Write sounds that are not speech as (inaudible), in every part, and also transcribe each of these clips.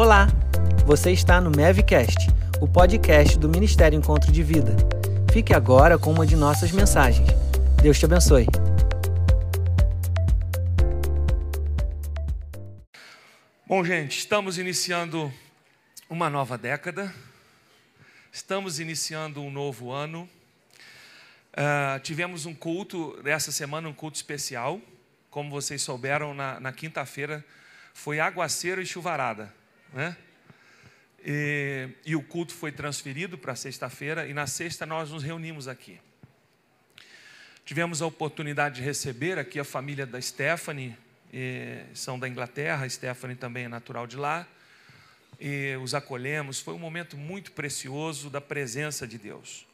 Olá! Você está no Mevcast, o podcast do Ministério Encontro de Vida. Fique agora com uma de nossas mensagens. Deus te abençoe. Bom, gente, estamos iniciando uma nova década, estamos iniciando um novo ano. Uh, tivemos um culto, essa semana, um culto especial. Como vocês souberam, na, na quinta-feira foi aguaceiro e chuvarada. Né? E, e o culto foi transferido para sexta-feira, e na sexta nós nos reunimos aqui. Tivemos a oportunidade de receber aqui a família da Stephanie, são da Inglaterra, a Stephanie também é natural de lá, e os acolhemos. Foi um momento muito precioso da presença de Deus.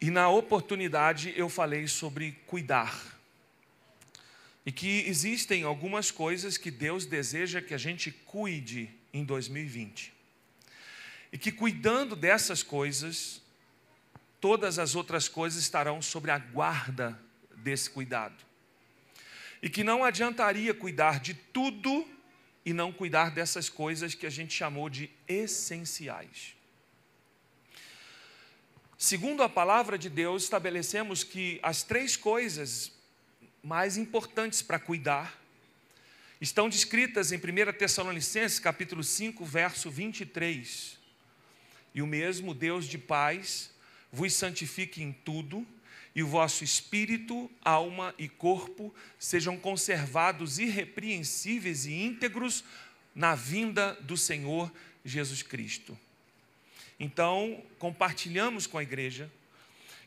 E na oportunidade eu falei sobre cuidar. E que existem algumas coisas que Deus deseja que a gente cuide em 2020. E que cuidando dessas coisas, todas as outras coisas estarão sobre a guarda desse cuidado. E que não adiantaria cuidar de tudo e não cuidar dessas coisas que a gente chamou de essenciais. Segundo a palavra de Deus, estabelecemos que as três coisas mais importantes para cuidar estão descritas em 1 Tessalonicenses, capítulo 5, verso 23. E o mesmo Deus de paz vos santifique em tudo, e o vosso espírito, alma e corpo sejam conservados irrepreensíveis e íntegros na vinda do Senhor Jesus Cristo. Então, compartilhamos com a igreja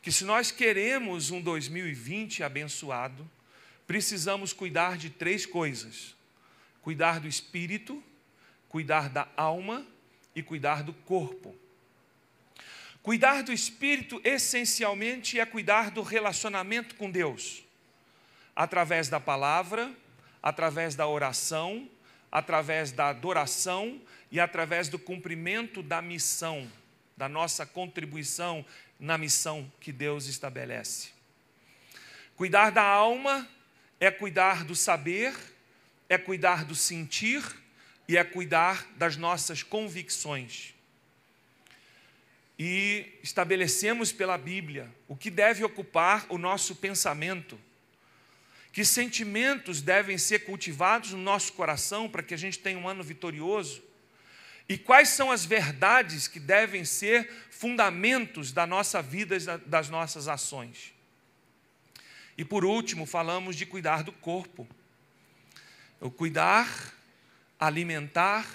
que se nós queremos um 2020 abençoado, precisamos cuidar de três coisas: cuidar do espírito, cuidar da alma e cuidar do corpo. Cuidar do espírito essencialmente é cuidar do relacionamento com Deus, através da palavra, através da oração, através da adoração e através do cumprimento da missão, da nossa contribuição na missão que Deus estabelece. Cuidar da alma é cuidar do saber, é cuidar do sentir e é cuidar das nossas convicções. E estabelecemos pela Bíblia o que deve ocupar o nosso pensamento, que sentimentos devem ser cultivados no nosso coração para que a gente tenha um ano vitorioso, e quais são as verdades que devem ser fundamentos da nossa vida das nossas ações. E por último, falamos de cuidar do corpo. O cuidar, alimentar,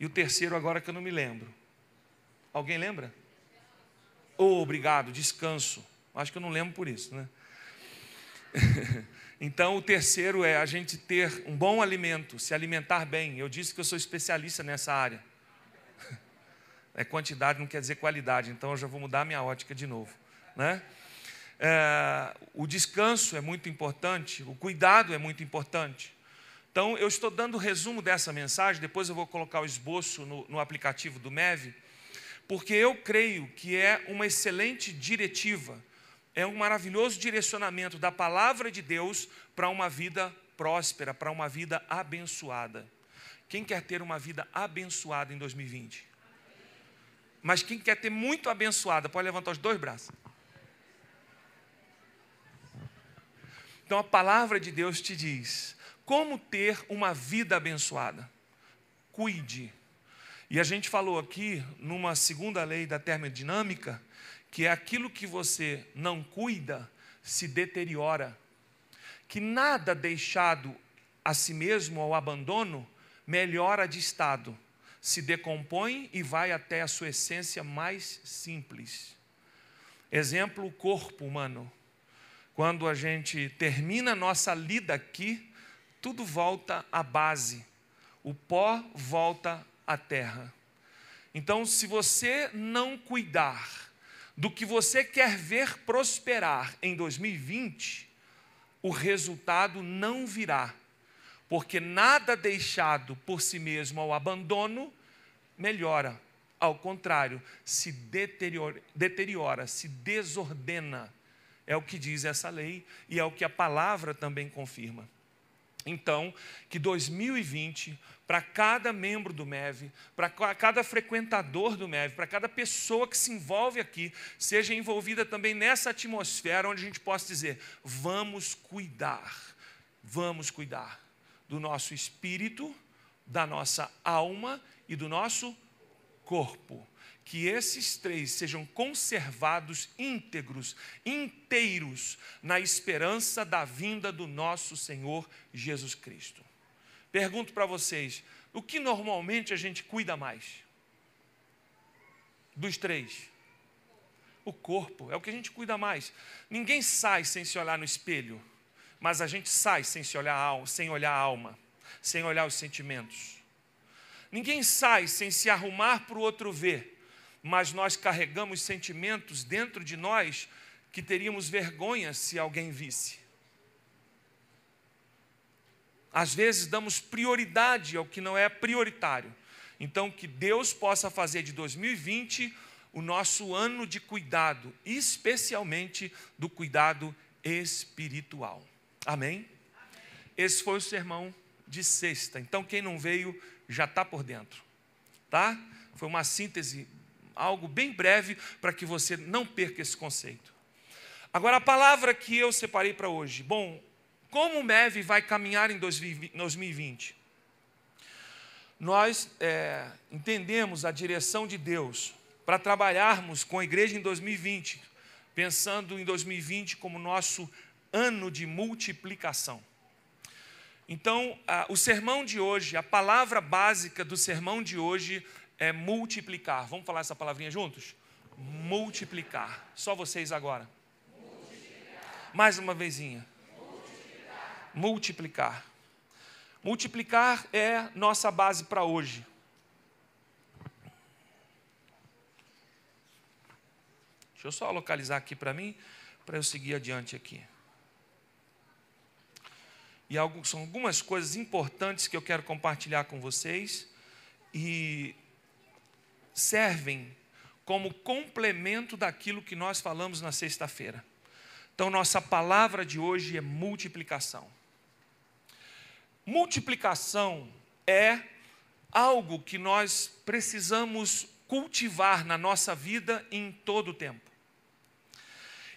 e o terceiro agora que eu não me lembro. Alguém lembra? Oh, obrigado, descanso. Acho que eu não lembro por isso, né? (laughs) então, o terceiro é a gente ter um bom alimento, se alimentar bem. Eu disse que eu sou especialista nessa área. (laughs) É quantidade, não quer dizer qualidade, então eu já vou mudar minha ótica de novo, né? É, o descanso é muito importante, o cuidado é muito importante. Então, eu estou dando o resumo dessa mensagem, depois eu vou colocar o esboço no, no aplicativo do MEV, porque eu creio que é uma excelente diretiva, é um maravilhoso direcionamento da palavra de Deus para uma vida próspera, para uma vida abençoada. Quem quer ter uma vida abençoada em 2020? Mas quem quer ter muito abençoada, pode levantar os dois braços. Então a palavra de Deus te diz: como ter uma vida abençoada? Cuide. E a gente falou aqui, numa segunda lei da termodinâmica, que é aquilo que você não cuida se deteriora. Que nada deixado a si mesmo ao abandono melhora de estado, se decompõe e vai até a sua essência mais simples. Exemplo, o corpo humano. Quando a gente termina a nossa lida aqui, tudo volta à base, o pó volta à terra. Então, se você não cuidar do que você quer ver prosperar em 2020, o resultado não virá, porque nada deixado por si mesmo ao abandono melhora, ao contrário, se deteriora, deteriora se desordena é o que diz essa lei e é o que a palavra também confirma. Então, que 2020, para cada membro do MEV, para cada frequentador do MEV, para cada pessoa que se envolve aqui, seja envolvida também nessa atmosfera onde a gente possa dizer: vamos cuidar, vamos cuidar do nosso espírito, da nossa alma e do nosso corpo que esses três sejam conservados íntegros, inteiros, na esperança da vinda do nosso Senhor Jesus Cristo. Pergunto para vocês: o que normalmente a gente cuida mais? Dos três. O corpo é o que a gente cuida mais. Ninguém sai sem se olhar no espelho, mas a gente sai sem se olhar, sem olhar a alma, sem olhar os sentimentos. Ninguém sai sem se arrumar para o outro ver mas nós carregamos sentimentos dentro de nós que teríamos vergonha se alguém visse. Às vezes damos prioridade ao que não é prioritário. Então, que Deus possa fazer de 2020 o nosso ano de cuidado, especialmente do cuidado espiritual. Amém? Esse foi o sermão de sexta. Então, quem não veio já está por dentro, tá? Foi uma síntese algo bem breve para que você não perca esse conceito. Agora, a palavra que eu separei para hoje. Bom, como o MEV vai caminhar em 2020? Nós é, entendemos a direção de Deus para trabalharmos com a igreja em 2020, pensando em 2020 como nosso ano de multiplicação. Então, o sermão de hoje, a palavra básica do sermão de hoje é multiplicar. Vamos falar essa palavrinha juntos? Multiplicar. Só vocês agora. Mais uma vezinha. Multiplicar. multiplicar. Multiplicar é nossa base para hoje. Deixa eu só localizar aqui para mim, para eu seguir adiante aqui. E são algumas coisas importantes que eu quero compartilhar com vocês. E servem como complemento daquilo que nós falamos na sexta-feira. Então, nossa palavra de hoje é multiplicação. Multiplicação é algo que nós precisamos cultivar na nossa vida em todo o tempo.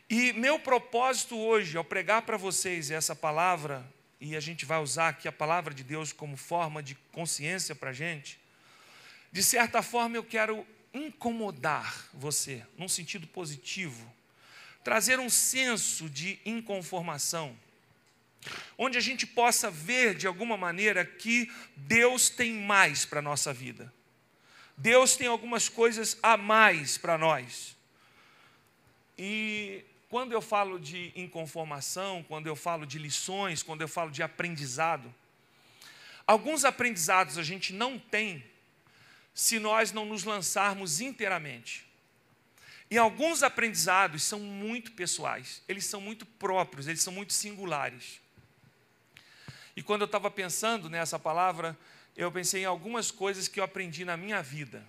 E meu propósito hoje, ao pregar para vocês essa palavra, e a gente vai usar aqui a palavra de Deus como forma de consciência para a gente, de certa forma, eu quero incomodar você, num sentido positivo, trazer um senso de inconformação, onde a gente possa ver de alguma maneira que Deus tem mais para a nossa vida. Deus tem algumas coisas a mais para nós. E quando eu falo de inconformação, quando eu falo de lições, quando eu falo de aprendizado, alguns aprendizados a gente não tem se nós não nos lançarmos inteiramente. E alguns aprendizados são muito pessoais, eles são muito próprios, eles são muito singulares. E quando eu estava pensando nessa palavra, eu pensei em algumas coisas que eu aprendi na minha vida,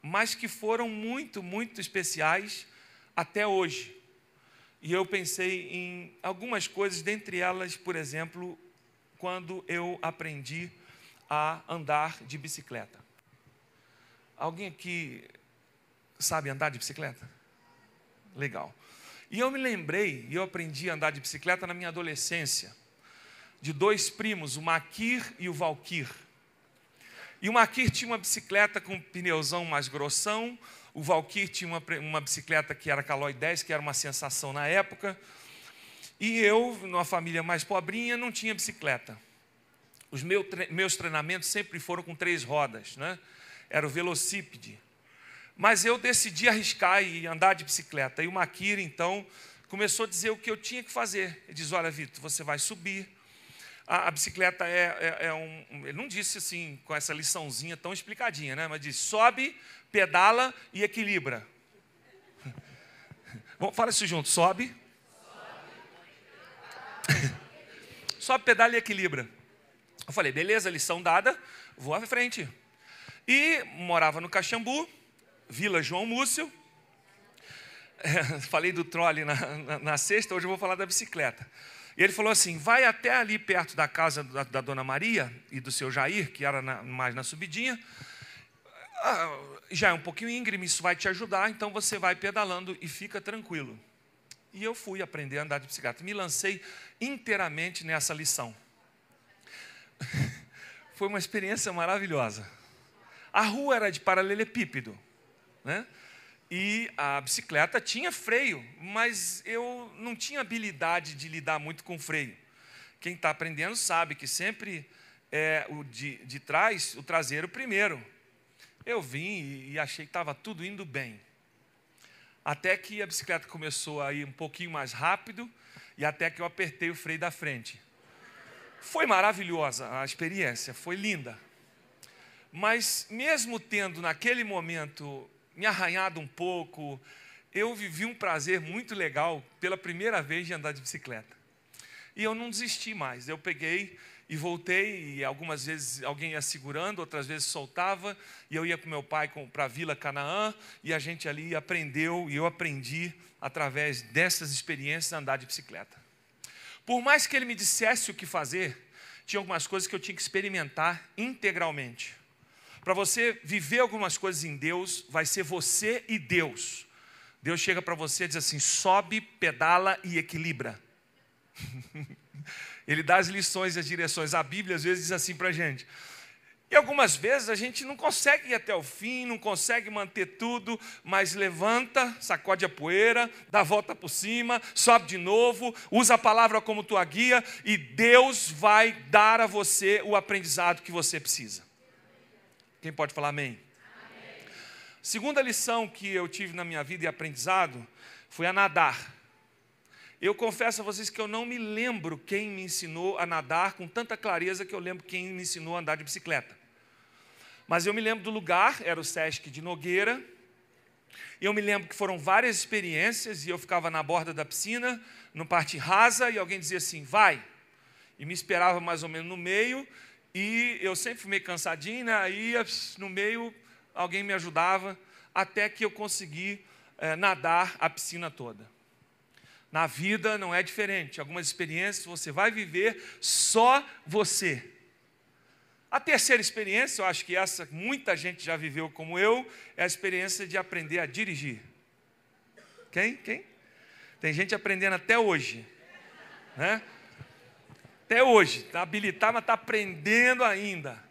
mas que foram muito, muito especiais até hoje. E eu pensei em algumas coisas, dentre elas, por exemplo, quando eu aprendi a andar de bicicleta. Alguém aqui sabe andar de bicicleta? Legal. E eu me lembrei, e eu aprendi a andar de bicicleta na minha adolescência, de dois primos, o Maquir e o Valquir. E o Maquir tinha uma bicicleta com pneuzão mais grossão, o Valquir tinha uma, uma bicicleta que era Caloi 10, que era uma sensação na época. E eu, numa família mais pobrinha, não tinha bicicleta. Os meus treinamentos sempre foram com três rodas, né? Era o velocípede. Mas eu decidi arriscar e andar de bicicleta. E o Maquira, então, começou a dizer o que eu tinha que fazer. Ele diz: Olha, Vitor, você vai subir. A, a bicicleta é, é, é, um. Ele não disse assim, com essa liçãozinha tão explicadinha, né? mas disse: sobe, pedala e equilibra. (laughs) Vamos, fala isso junto: sobe. (laughs) sobe, pedala e equilibra. Eu falei: beleza, lição dada, vou à frente. E morava no Caxambu, Vila João Múcio. É, (laughs) falei do trole na, na, na, sexta, hoje eu vou falar da bicicleta. E ele falou assim: vai até ali perto da casa da, da dona Maria e do seu Jair, que era na, mais na subidinha. Ah, já é um pouquinho íngreme, isso vai te ajudar, então você vai pedalando e fica tranquilo. E eu fui aprender a andar de bicicleta. Me lancei inteiramente nessa lição. (laughs) Foi uma experiência maravilhosa. A rua era de paralelepípedo, né? E a bicicleta tinha freio, mas eu não tinha habilidade de lidar muito com freio. Quem está aprendendo sabe que sempre é o de, de trás, o traseiro primeiro. Eu vim e achei que estava tudo indo bem. Até que a bicicleta começou a ir um pouquinho mais rápido e até que eu apertei o freio da frente. Foi maravilhosa a experiência, foi linda. Mas mesmo tendo naquele momento me arranhado um pouco, eu vivi um prazer muito legal pela primeira vez de andar de bicicleta. E eu não desisti mais. Eu peguei e voltei, e algumas vezes alguém ia segurando, outras vezes soltava, e eu ia com meu pai para a Vila Canaã, e a gente ali aprendeu, e eu aprendi através dessas experiências a andar de bicicleta. Por mais que ele me dissesse o que fazer, tinha algumas coisas que eu tinha que experimentar integralmente. Para você viver algumas coisas em Deus, vai ser você e Deus. Deus chega para você e diz assim: sobe, pedala e equilibra. (laughs) Ele dá as lições e as direções. A Bíblia às vezes diz assim para a gente. E algumas vezes a gente não consegue ir até o fim, não consegue manter tudo, mas levanta, sacode a poeira, dá a volta por cima, sobe de novo, usa a palavra como tua guia e Deus vai dar a você o aprendizado que você precisa. Quem pode falar amém? amém? Segunda lição que eu tive na minha vida e aprendizado foi a nadar. Eu confesso a vocês que eu não me lembro quem me ensinou a nadar com tanta clareza que eu lembro quem me ensinou a andar de bicicleta. Mas eu me lembro do lugar, era o Sesc de Nogueira. Eu me lembro que foram várias experiências e eu ficava na borda da piscina, no parte rasa, e alguém dizia assim: vai. E me esperava mais ou menos no meio, e eu sempre fui meio cansadinho, né? aí no meio alguém me ajudava, até que eu consegui é, nadar a piscina toda. Na vida não é diferente, algumas experiências você vai viver só você. A terceira experiência, eu acho que essa muita gente já viveu como eu, é a experiência de aprender a dirigir. Quem? Quem? Tem gente aprendendo até hoje. Né? Até hoje, está habilitado, mas está aprendendo ainda.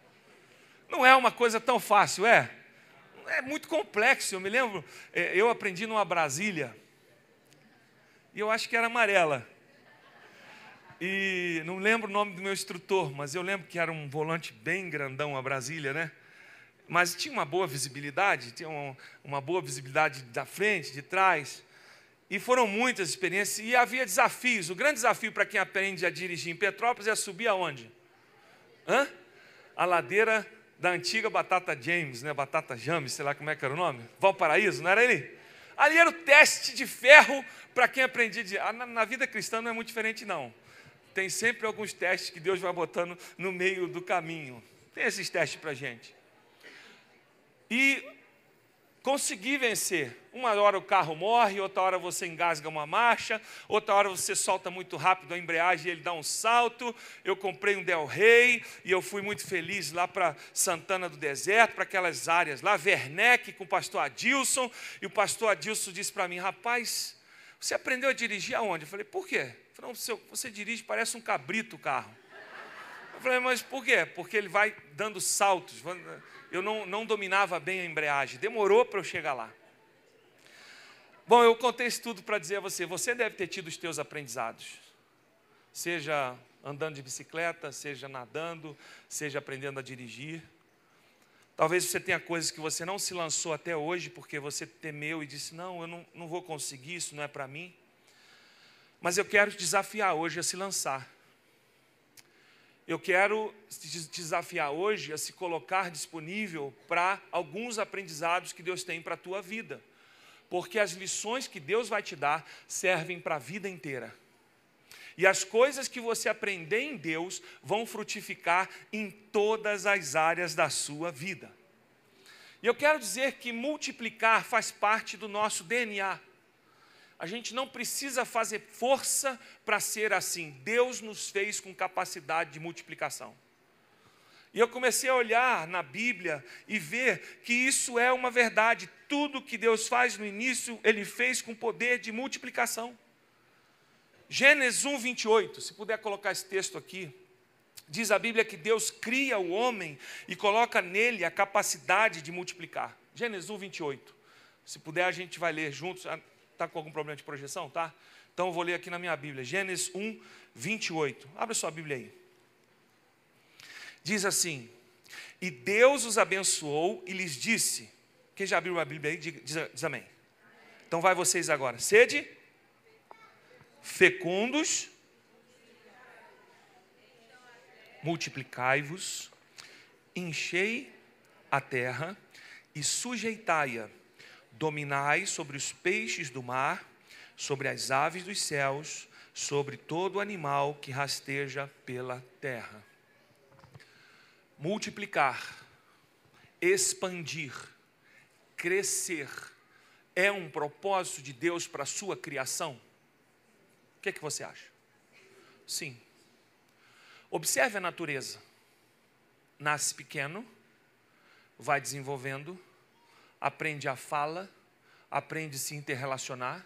Não é uma coisa tão fácil, é? É muito complexo. Eu me lembro, é, eu aprendi numa Brasília, e eu acho que era amarela. E não lembro o nome do meu instrutor, mas eu lembro que era um volante bem grandão a Brasília, né? Mas tinha uma boa visibilidade, tinha uma, uma boa visibilidade da frente, de trás. E foram muitas experiências e havia desafios. O grande desafio para quem aprende a dirigir em Petrópolis é subir aonde? Hã? A ladeira da antiga Batata James, né? Batata James, sei lá como é que era o nome. Valparaíso, não era ele? Ali era o teste de ferro para quem aprendia. Ah, na, na vida cristã não é muito diferente, não. Tem sempre alguns testes que Deus vai botando no meio do caminho. Tem esses testes para gente. E consegui vencer. Uma hora o carro morre, outra hora você engasga uma marcha, outra hora você solta muito rápido a embreagem e ele dá um salto. Eu comprei um Del Rey e eu fui muito feliz lá para Santana do Deserto, para aquelas áreas lá, Werneck com o pastor Adilson. E o pastor Adilson disse para mim: Rapaz, você aprendeu a dirigir aonde? Eu falei: Por quê? Ele falou: Você, você dirige, parece um cabrito o carro. Falei: Mas por quê? Porque ele vai dando saltos eu não, não dominava bem a embreagem. Demorou para eu chegar lá. Bom, eu contei isso tudo para dizer a você: você deve ter tido os teus aprendizados, seja andando de bicicleta, seja nadando, seja aprendendo a dirigir. Talvez você tenha coisas que você não se lançou até hoje porque você temeu e disse: Não, eu não, não vou conseguir, isso não é para mim. Mas eu quero te desafiar hoje a se lançar. Eu quero te desafiar hoje a se colocar disponível para alguns aprendizados que Deus tem para a tua vida. Porque as lições que Deus vai te dar servem para a vida inteira. E as coisas que você aprender em Deus vão frutificar em todas as áreas da sua vida. E eu quero dizer que multiplicar faz parte do nosso DNA. A gente não precisa fazer força para ser assim. Deus nos fez com capacidade de multiplicação. E eu comecei a olhar na Bíblia e ver que isso é uma verdade. Tudo que Deus faz no início, Ele fez com poder de multiplicação. Gênesis 1, 28, se puder colocar esse texto aqui. Diz a Bíblia que Deus cria o homem e coloca nele a capacidade de multiplicar. Gênesis 1, 28. Se puder, a gente vai ler juntos. Está com algum problema de projeção? Tá? Então eu vou ler aqui na minha Bíblia. Gênesis 1, 28. Abra sua Bíblia aí. Diz assim: E Deus os abençoou e lhes disse. Quem já abriu a Bíblia aí, diz, diz amém. Então vai vocês agora. Sede fecundos, multiplicai-vos, enchei a terra e sujeitai-a, dominai sobre os peixes do mar, sobre as aves dos céus, sobre todo animal que rasteja pela terra. Multiplicar, expandir, crescer, é um propósito de Deus para a sua criação? que, é que você acha? Sim. Observe a natureza. Nasce pequeno, vai desenvolvendo, aprende a fala, aprende a se interrelacionar,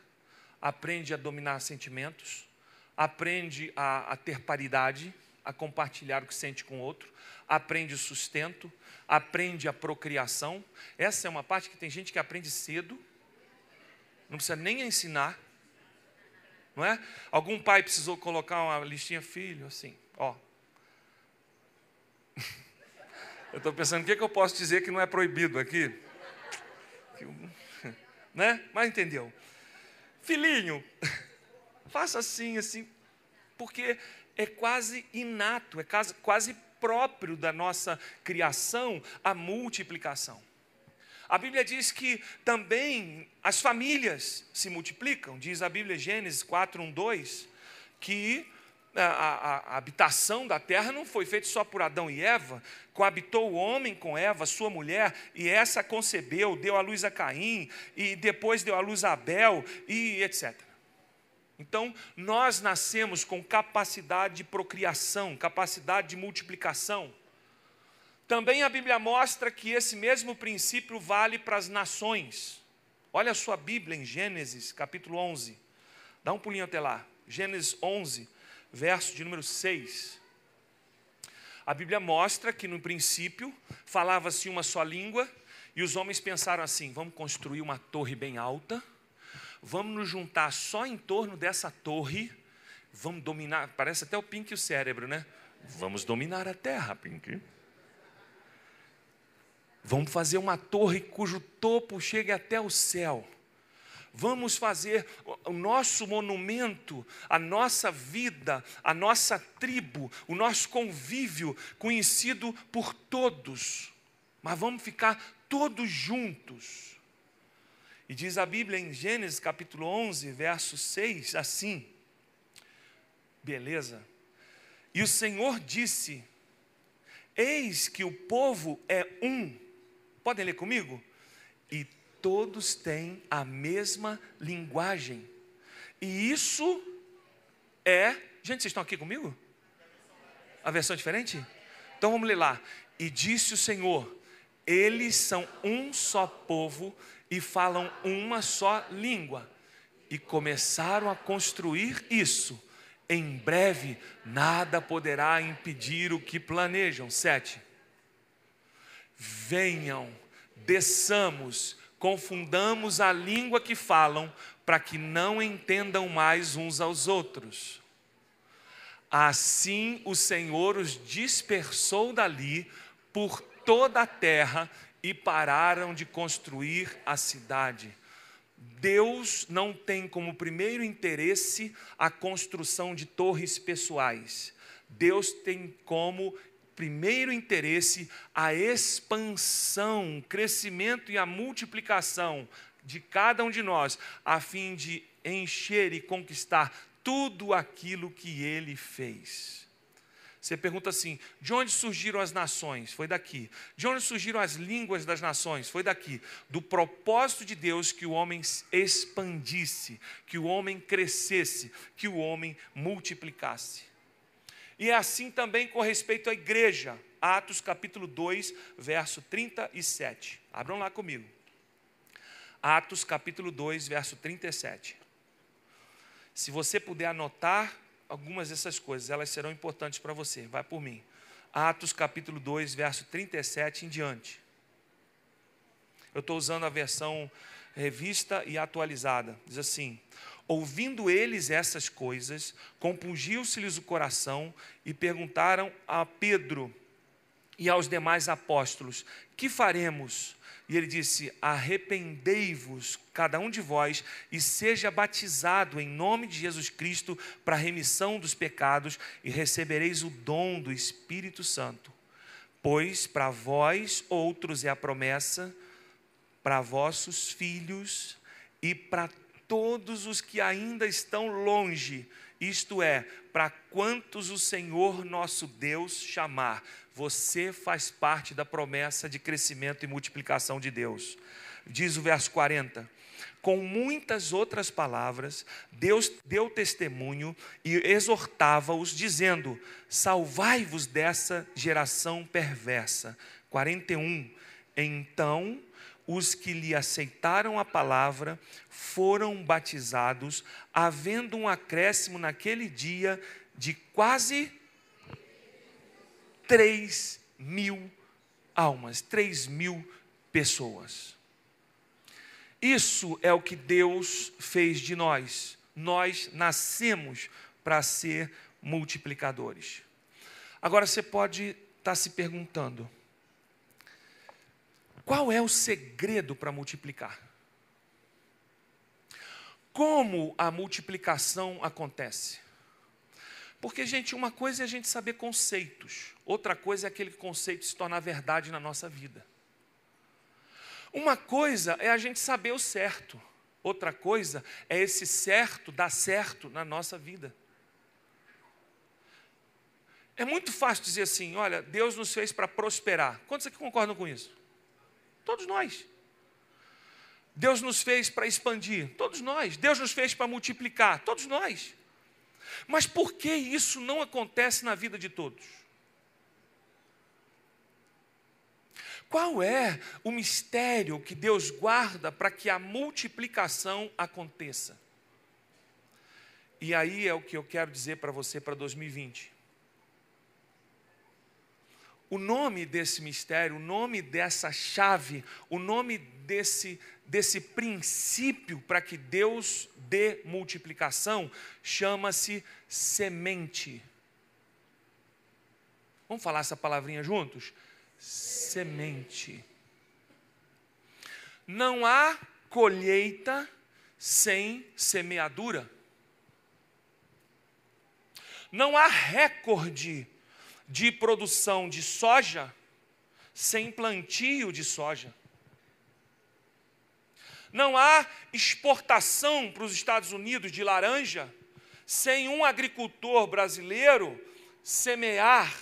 aprende a dominar sentimentos, aprende a, a ter paridade, a compartilhar o que sente com o outro, aprende o sustento, aprende a procriação. Essa é uma parte que tem gente que aprende cedo, não precisa nem ensinar, não é? Algum pai precisou colocar uma listinha, filho, assim, ó. (laughs) Eu estou pensando, o que, é que eu posso dizer que não é proibido aqui? (laughs) Né? Mas entendeu? Filhinho, (laughs) faça assim, assim, porque é quase inato, é quase, quase próprio da nossa criação a multiplicação. A Bíblia diz que também as famílias se multiplicam, diz a Bíblia Gênesis 4, 1, 2, que a, a, habitação da terra não foi feita só por Adão e Eva, coabitou o homem com Eva, sua mulher, e essa concebeu, deu à luz a Caim, e depois deu à luz a Abel, e etc. Então, nós nascemos com capacidade de procriação, capacidade de multiplicação. Também a Bíblia mostra que esse mesmo princípio vale para as nações. Olha a sua Bíblia em Gênesis, capítulo 11. Dá um pulinho até lá. Gênesis 11, verso de número 6. A Bíblia mostra que no princípio falava-se uma só língua e os homens pensaram assim: vamos construir uma torre bem alta, vamos nos juntar só em torno dessa torre, vamos dominar. Parece até o Pink e o cérebro, né? Vamos dominar a terra, Pink. Vamos fazer uma torre cujo topo chegue até o céu. Vamos fazer o nosso monumento, a nossa vida, a nossa tribo, o nosso convívio conhecido por todos. Mas vamos ficar todos juntos. E diz a Bíblia em Gênesis capítulo 11, verso 6, assim: Beleza. E o Senhor disse: Eis que o povo é um Podem ler comigo? E todos têm a mesma linguagem. E isso é. Gente, vocês estão aqui comigo? A versão diferente? Então vamos ler lá. E disse o Senhor: Eles são um só povo e falam uma só língua. E começaram a construir isso. Em breve, nada poderá impedir o que planejam. Sete venham, desçamos, confundamos a língua que falam, para que não entendam mais uns aos outros. Assim o Senhor os dispersou dali por toda a terra e pararam de construir a cidade. Deus não tem como primeiro interesse a construção de torres pessoais. Deus tem como primeiro interesse a expansão, crescimento e a multiplicação de cada um de nós, a fim de encher e conquistar tudo aquilo que ele fez. Você pergunta assim: de onde surgiram as nações? Foi daqui. De onde surgiram as línguas das nações? Foi daqui. Do propósito de Deus que o homem expandisse, que o homem crescesse, que o homem multiplicasse. E é assim também com respeito à igreja. Atos capítulo 2, verso 37. Abram lá comigo. Atos capítulo 2, verso 37. Se você puder anotar algumas dessas coisas, elas serão importantes para você. Vai por mim. Atos capítulo 2, verso 37 em diante. Eu estou usando a versão revista e atualizada. Diz assim: Ouvindo eles essas coisas, compungiu-se-lhes o coração e perguntaram a Pedro e aos demais apóstolos: Que faremos? E ele disse: Arrependei-vos, cada um de vós, e seja batizado em nome de Jesus Cristo para a remissão dos pecados, e recebereis o dom do Espírito Santo. Pois para vós outros é a promessa, para vossos filhos e para todos os que ainda estão longe, isto é, para quantos o Senhor nosso Deus chamar. Você faz parte da promessa de crescimento e multiplicação de Deus. Diz o verso 40. Com muitas outras palavras, Deus deu testemunho e exortava-os, dizendo: Salvai-vos dessa geração perversa. 41. Então os que lhe aceitaram a palavra foram batizados, havendo um acréscimo naquele dia de quase 3 mil almas, 3 mil pessoas. Isso é o que Deus fez de nós. Nós nascemos para ser multiplicadores. Agora você pode estar tá se perguntando: qual é o segredo para multiplicar? Como a multiplicação acontece? Porque, gente, uma coisa é a gente saber conceitos, outra coisa é aquele conceito se tornar verdade na nossa vida. Uma coisa é a gente saber o certo, outra coisa é esse certo dar certo na nossa vida. É muito fácil dizer assim: olha, Deus nos fez para prosperar. Quantos aqui concordam com isso? Todos nós. Deus nos fez para expandir, todos nós. Deus nos fez para multiplicar, todos nós. Mas por que isso não acontece na vida de todos? Qual é o mistério que Deus guarda para que a multiplicação aconteça? E aí é o que eu quero dizer para você para 2020. O nome desse mistério, o nome dessa chave, o nome desse, desse princípio para que Deus dê multiplicação, chama-se semente. Vamos falar essa palavrinha juntos? Semente. Não há colheita sem semeadura. Não há recorde de produção de soja sem plantio de soja. Não há exportação para os Estados Unidos de laranja sem um agricultor brasileiro semear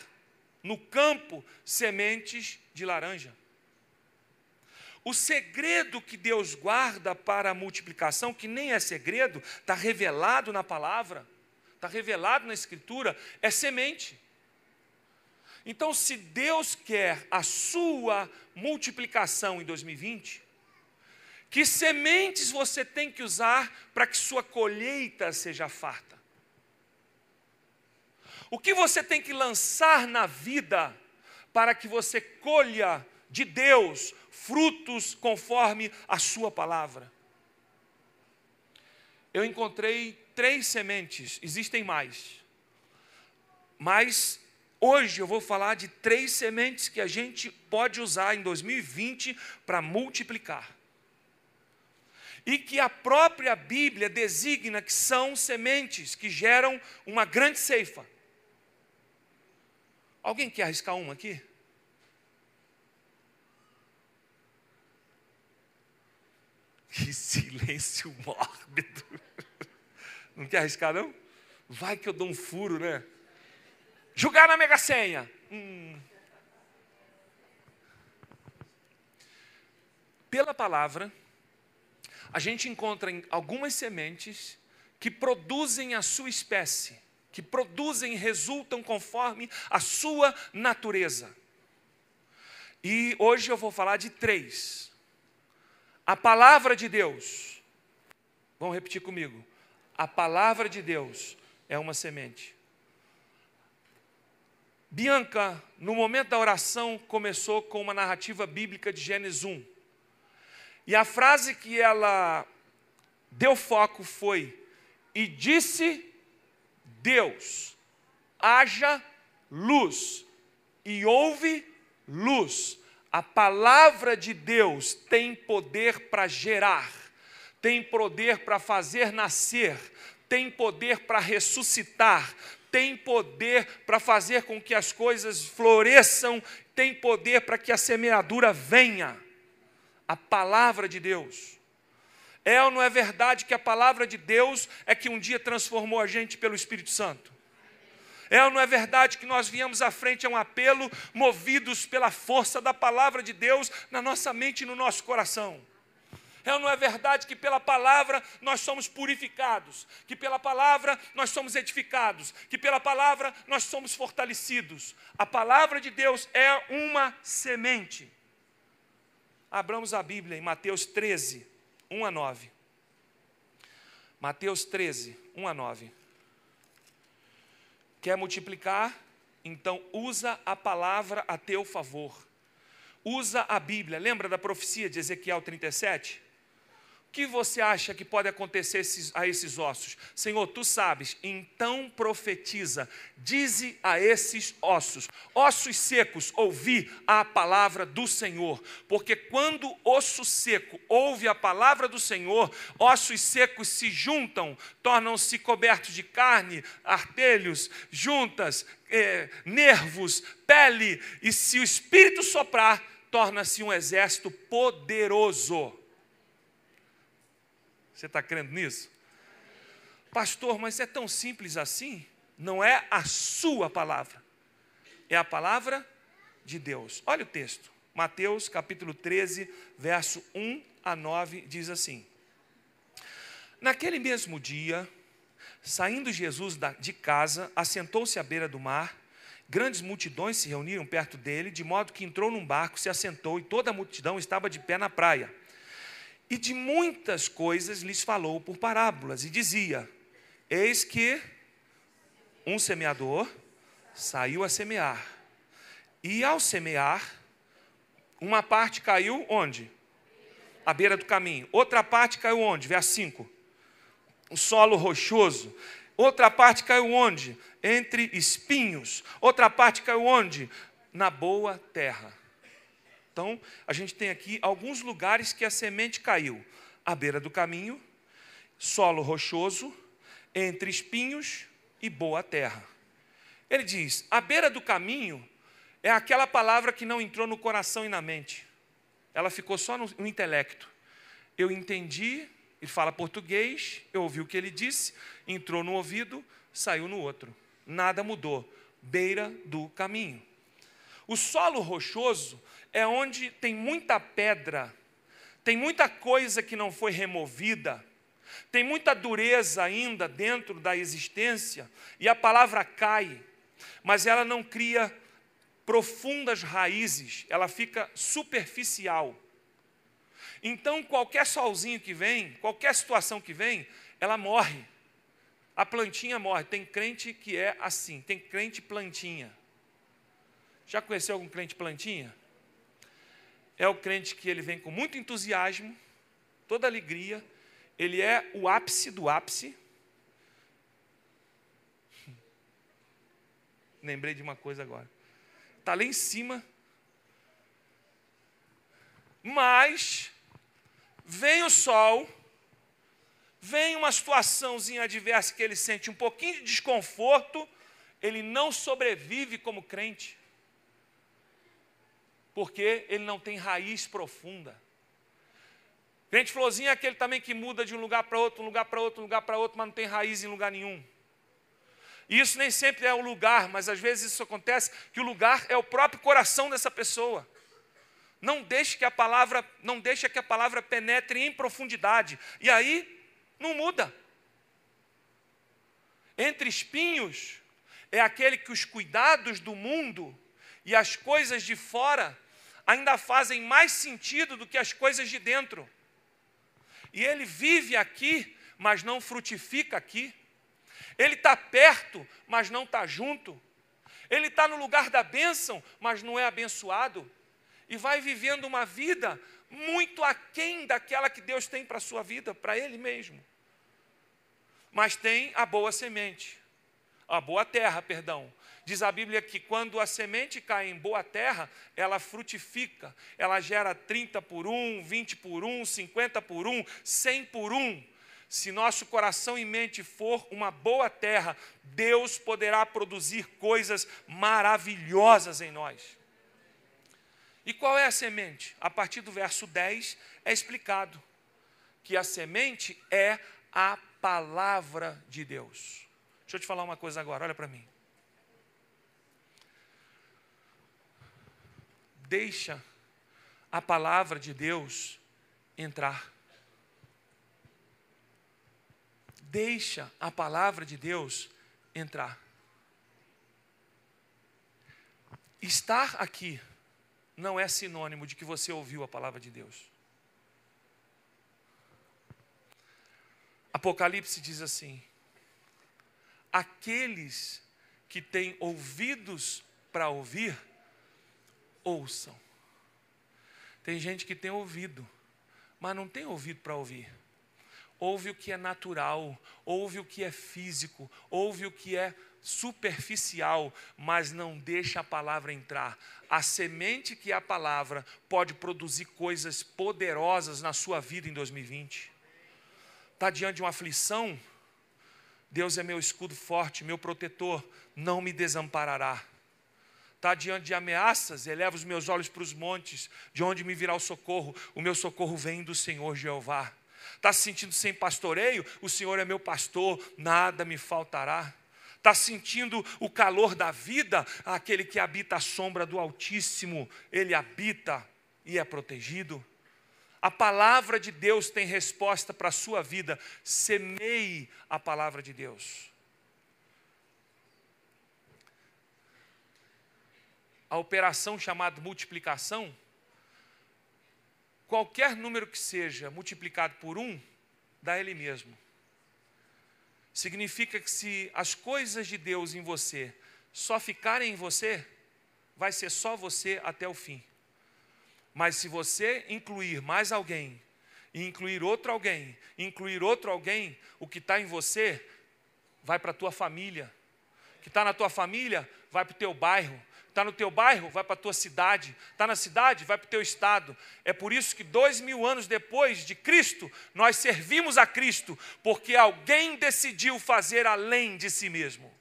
no campo sementes de laranja. O segredo que Deus guarda para a multiplicação, que nem é segredo, está revelado na palavra, está revelado na Escritura, é semente. Então, se Deus quer a sua multiplicação em 2020, que sementes você tem que usar para que sua colheita seja farta? O que você tem que lançar na vida para que você colha de Deus frutos conforme a sua palavra? Eu encontrei três sementes, existem mais. Mas hoje eu vou falar de três sementes que a gente pode usar em 2020 para multiplicar e que a própria Bíblia designa que são sementes que geram uma grande ceifa. Alguém quer arriscar uma aqui? (laughs) Que silêncio mórbido. (laughs) Não quer arriscar, não? Vai que eu dou um furo, né? Jogar na Mega Senha. Hum. Pela palavra, a gente encontra algumas sementes que produzem a sua espécie, que produzem, resultam conforme a sua natureza. E hoje eu vou falar de três. A palavra de Deus, vamos repetir comigo. A palavra de Deus é uma semente. Bianca, no momento da oração, começou com uma narrativa bíblica de Gênesis 1. E a frase que ela deu foco foi: E disse Deus, haja luz, e houve luz. A palavra de Deus tem poder para gerar, tem poder para fazer nascer, tem poder para ressuscitar, tem poder para fazer com que as coisas floresçam, tem poder para que a semeadura venha. A palavra de Deus. É ou não é verdade que a palavra de Deus é que um dia transformou a gente pelo Espírito Santo? É ou não é verdade que nós viemos à frente a um apelo, movidos pela força da palavra de Deus na nossa mente e no nosso coração? É não é verdade que pela palavra nós somos purificados, que pela palavra nós somos edificados, que pela palavra nós somos fortalecidos? A palavra de Deus é uma semente. Abramos a Bíblia em Mateus 13, 1 a 9. Mateus 13, 1 a 9. Quer multiplicar? Então usa a palavra a teu favor. Usa a Bíblia. Lembra da profecia de Ezequiel 37? Que você acha que pode acontecer a esses ossos? Senhor, tu sabes, então profetiza, dize a esses ossos, ossos secos, ouvi a palavra do Senhor, porque quando osso seco ouve a palavra do Senhor, ossos secos se juntam, tornam-se cobertos de carne, artelhos, juntas, eh, nervos, pele, e se o Espírito soprar, torna-se um exército poderoso. Você está crendo nisso? Pastor, mas é tão simples assim? Não é a sua palavra, é a palavra de Deus. Olha o texto, Mateus capítulo 13, verso 1 a 9, diz assim: Naquele mesmo dia, saindo Jesus de casa, assentou-se à beira do mar. Grandes multidões se reuniram perto dele, de modo que entrou num barco, se assentou e toda a multidão estava de pé na praia. E de muitas coisas lhes falou por parábolas, e dizia: Eis que um semeador saiu a semear, e ao semear, uma parte caiu onde? À beira do caminho. Outra parte caiu onde? Verso 5. O solo rochoso. Outra parte caiu onde? Entre espinhos. Outra parte caiu onde? Na boa terra. Então, a gente tem aqui alguns lugares que a semente caiu: à beira do caminho, solo rochoso, entre espinhos e boa terra. Ele diz: à beira do caminho é aquela palavra que não entrou no coração e na mente, ela ficou só no, no intelecto. Eu entendi, ele fala português, eu ouvi o que ele disse, entrou no ouvido, saiu no outro. Nada mudou. Beira do caminho. O solo rochoso é onde tem muita pedra, tem muita coisa que não foi removida, tem muita dureza ainda dentro da existência, e a palavra cai, mas ela não cria profundas raízes, ela fica superficial. Então, qualquer solzinho que vem, qualquer situação que vem, ela morre. A plantinha morre. Tem crente que é assim, tem crente plantinha. Já conheceu algum crente plantinha? É o crente que ele vem com muito entusiasmo, toda alegria, ele é o ápice do ápice. (laughs) Lembrei de uma coisa agora. Está lá em cima, mas vem o sol, vem uma situaçãozinha adversa que ele sente um pouquinho de desconforto, ele não sobrevive como crente porque ele não tem raiz profunda. Crente florzinho é aquele também que muda de um lugar para outro, um lugar para outro, um lugar para outro, mas não tem raiz em lugar nenhum. E isso nem sempre é o lugar, mas às vezes isso acontece que o lugar é o próprio coração dessa pessoa. Não deixe que a palavra, não deixe que a palavra penetre em profundidade. E aí não muda. Entre espinhos é aquele que os cuidados do mundo e as coisas de fora ainda fazem mais sentido do que as coisas de dentro. E ele vive aqui, mas não frutifica aqui. Ele está perto, mas não está junto. Ele está no lugar da bênção, mas não é abençoado. E vai vivendo uma vida muito aquém daquela que Deus tem para a sua vida, para Ele mesmo. Mas tem a boa semente, a boa terra, perdão. Diz a Bíblia que quando a semente cai em boa terra, ela frutifica, ela gera 30 por 1, 20 por 1, 50 por 1, 100 por 1 se nosso coração e mente for uma boa terra, Deus poderá produzir coisas maravilhosas em nós. E qual é a semente? A partir do verso 10 é explicado que a semente é a palavra de Deus. Deixa eu te falar uma coisa agora, olha para mim. Deixa a palavra de Deus entrar. deixa a palavra de Deus entrar. Estar aqui não é sinônimo de que você ouviu a palavra de Deus. Apocalipse diz assim: aqueles que têm ouvidos para ouvir, ouçam. Tem gente que tem ouvido, mas não tem ouvido para ouvir ouve o que é natural, ouve o que é físico, ouve o que é superficial, mas não deixa a palavra entrar. A semente que é a palavra pode produzir coisas poderosas na sua vida em 2020. Está diante de uma aflição? Deus é meu escudo forte, meu protetor, não me desamparará. Está diante de ameaças, eleva os meus olhos para os montes, de onde me virá o socorro? O meu socorro vem do Senhor Jeová Está se sentindo sem pastoreio? O Senhor é meu pastor, nada me faltará. Está sentindo o calor da vida? Aquele que habita a sombra do Altíssimo, ele habita e é protegido. A palavra de Deus tem resposta para a sua vida. Semeie a palavra de Deus. A operação chamada multiplicação qualquer número que seja multiplicado por um, dá ele mesmo. Significa que se as coisas de Deus em você só ficarem em você, vai ser só você até o fim. Mas se você incluir mais alguém, e incluir outro alguém, incluir outro alguém, o que está em você vai para a tua família. O que está na tua família vai para o teu bairro. Está no teu bairro, vai para a tua cidade. Está na cidade, vai para o teu estado. É por isso que dois mil anos depois de Cristo, nós servimos a Cristo, porque alguém decidiu fazer além de si mesmo.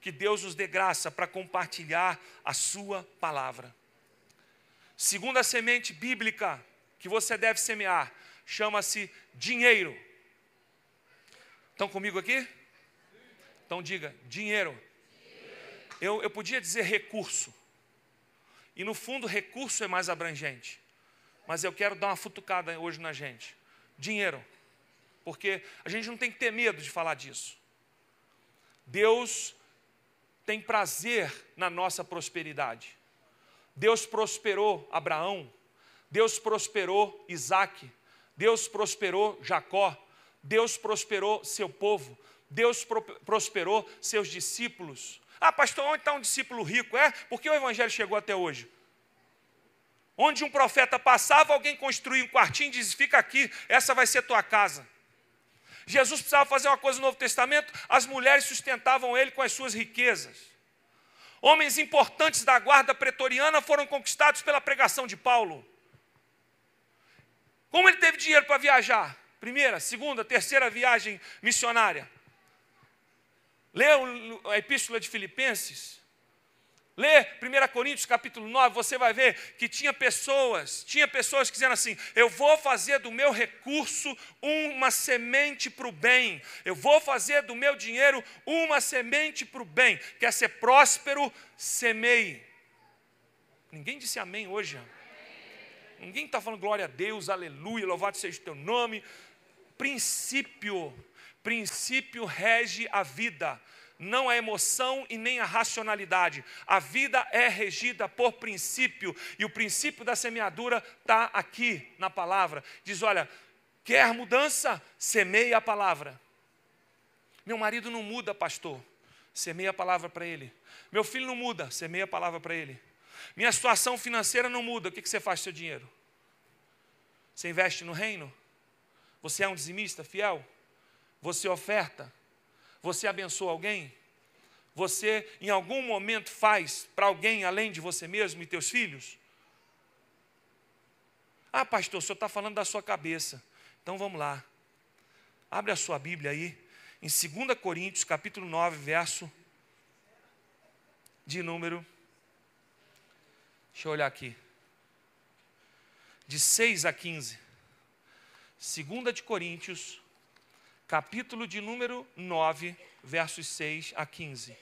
Que Deus nos dê graça para compartilhar a Sua palavra. Segunda semente bíblica que você deve semear chama-se dinheiro. Estão comigo aqui? Então diga: dinheiro. Eu, eu podia dizer recurso. E no fundo, recurso é mais abrangente. Mas eu quero dar uma futucada hoje na gente. Dinheiro. Porque a gente não tem que ter medo de falar disso. Deus tem prazer na nossa prosperidade. Deus prosperou Abraão, Deus prosperou Isaac, Deus prosperou Jacó, Deus prosperou seu povo, Deus prosperou seus discípulos. Ah, pastor, onde está um discípulo rico? É, porque o evangelho chegou até hoje. Onde um profeta passava, alguém construía um quartinho e dizia: Fica aqui, essa vai ser tua casa. Jesus precisava fazer uma coisa no Novo Testamento, as mulheres sustentavam ele com as suas riquezas. Homens importantes da guarda pretoriana foram conquistados pela pregação de Paulo. Como ele teve dinheiro para viajar? Primeira, segunda, terceira viagem missionária. Lê a epístola de Filipenses. Lê 1 Coríntios capítulo 9, você vai ver que tinha pessoas, tinha pessoas que diziam assim: eu vou fazer do meu recurso uma semente para o bem, eu vou fazer do meu dinheiro uma semente para o bem. Quer ser próspero, semeie. Ninguém disse amém hoje. Ninguém está falando glória a Deus, aleluia, louvado seja o teu nome. Princípio, princípio rege a vida não a emoção e nem a racionalidade. A vida é regida por princípio, e o princípio da semeadura está aqui na palavra. Diz: olha, quer mudança? Semeie a palavra. Meu marido não muda, pastor. Semeia a palavra para ele. Meu filho não muda, semeia a palavra para ele. Minha situação financeira não muda, o que você faz com seu dinheiro? Você investe no reino? Você é um dizimista fiel? Você oferta? Você abençoa alguém? Você em algum momento faz para alguém além de você mesmo e teus filhos? Ah, pastor, o senhor está falando da sua cabeça. Então vamos lá. Abre a sua Bíblia aí, em 2 Coríntios, capítulo 9, verso de número. Deixa eu olhar aqui. De 6 a 15. 2 de Coríntios, capítulo de número 9, versos 6 a 15.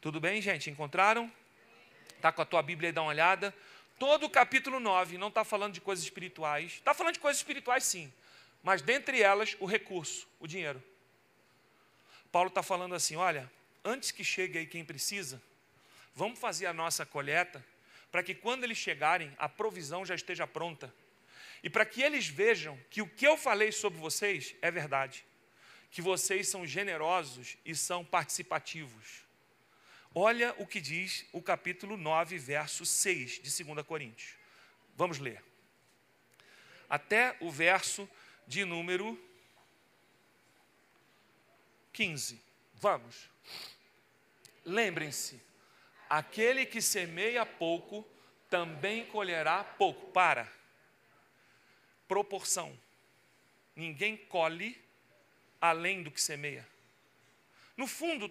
Tudo bem, gente? Encontraram? Está com a tua Bíblia aí, dá uma olhada. Todo o capítulo 9 não está falando de coisas espirituais. Está falando de coisas espirituais, sim. Mas dentre elas, o recurso, o dinheiro. Paulo está falando assim: olha, antes que chegue aí quem precisa, vamos fazer a nossa coleta, para que quando eles chegarem, a provisão já esteja pronta e para que eles vejam que o que eu falei sobre vocês é verdade, que vocês são generosos e são participativos. Olha o que diz o capítulo 9, verso 6 de 2 Coríntios. Vamos ler. Até o verso de número 15. Vamos. Lembrem-se: aquele que semeia pouco também colherá pouco. Para proporção. Ninguém colhe além do que semeia. No fundo,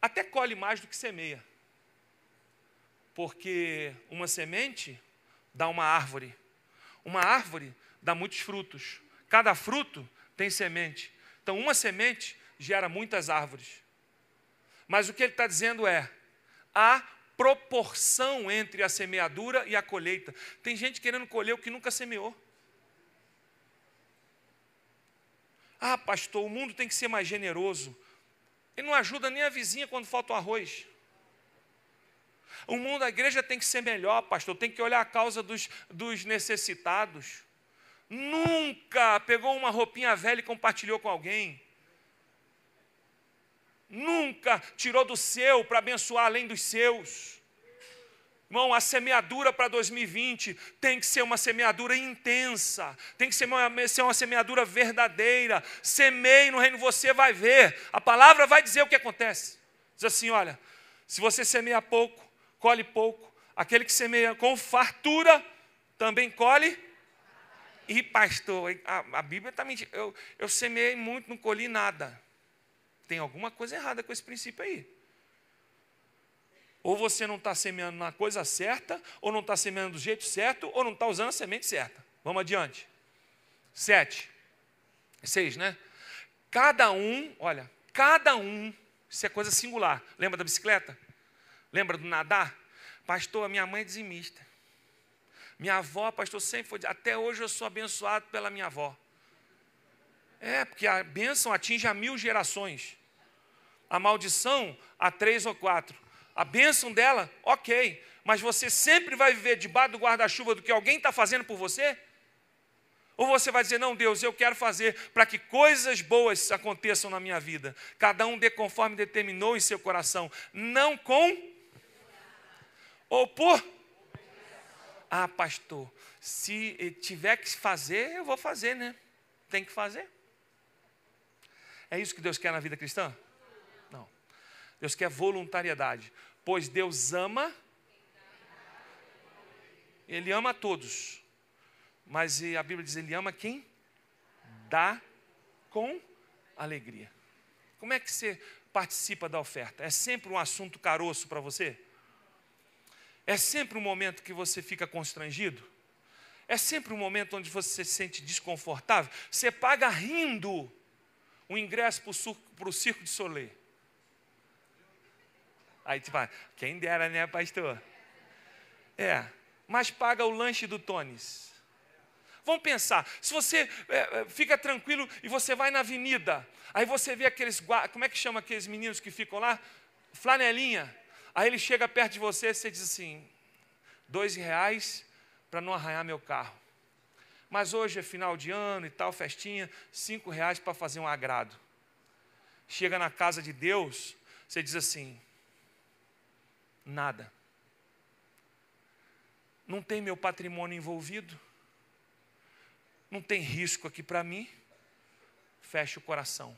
até colhe mais do que semeia. Porque uma semente dá uma árvore. Uma árvore dá muitos frutos. Cada fruto tem semente. Então, uma semente gera muitas árvores. Mas o que ele está dizendo é: há proporção entre a semeadura e a colheita. Tem gente querendo colher o que nunca semeou. Ah, pastor, o mundo tem que ser mais generoso. Ele não ajuda nem a vizinha quando falta o arroz. O mundo, a igreja tem que ser melhor, pastor, tem que olhar a causa dos, dos necessitados. Nunca pegou uma roupinha velha e compartilhou com alguém. Nunca tirou do seu para abençoar além dos seus. Irmão, a semeadura para 2020 tem que ser uma semeadura intensa, tem que ser uma, ser uma semeadura verdadeira. Semeie no reino, você vai ver. A palavra vai dizer o que acontece. Diz assim: olha, se você semeia pouco, colhe pouco. Aquele que semeia com fartura também colhe. E pastor, a, a Bíblia está mentindo. Eu, eu semeei muito, não colhi nada. Tem alguma coisa errada com esse princípio aí. Ou você não está semeando na coisa certa, ou não está semeando do jeito certo, ou não está usando a semente certa. Vamos adiante. Sete. Seis, né? Cada um, olha, cada um, isso é coisa singular. Lembra da bicicleta? Lembra do nadar? Pastor, minha mãe é dizimista. Minha avó, pastor, sempre foi. Até hoje eu sou abençoado pela minha avó. É, porque a bênção atinge a mil gerações. A maldição a três ou quatro. A bênção dela, ok, mas você sempre vai viver debaixo do guarda-chuva do que alguém está fazendo por você? Ou você vai dizer, não, Deus, eu quero fazer para que coisas boas aconteçam na minha vida. Cada um dê conforme determinou em seu coração, não com ou por. Ah, pastor, se tiver que fazer, eu vou fazer, né? Tem que fazer. É isso que Deus quer na vida cristã? Deus quer voluntariedade, pois Deus ama, Ele ama a todos, mas a Bíblia diz: Ele ama quem dá com alegria. Como é que você participa da oferta? É sempre um assunto caroço para você? É sempre um momento que você fica constrangido? É sempre um momento onde você se sente desconfortável? Você paga rindo o ingresso para o circo de Soleil. Aí tipo, quem dera, né, pastor? É, mas paga o lanche do Tones. Vamos pensar, se você é, é, fica tranquilo e você vai na avenida, aí você vê aqueles, como é que chama aqueles meninos que ficam lá? Flanelinha. Aí ele chega perto de você e você diz assim, dois reais para não arranhar meu carro. Mas hoje é final de ano e tal, festinha, cinco reais para fazer um agrado. Chega na casa de Deus, você diz assim, nada. Não tem meu patrimônio envolvido, não tem risco aqui para mim. Feche o coração.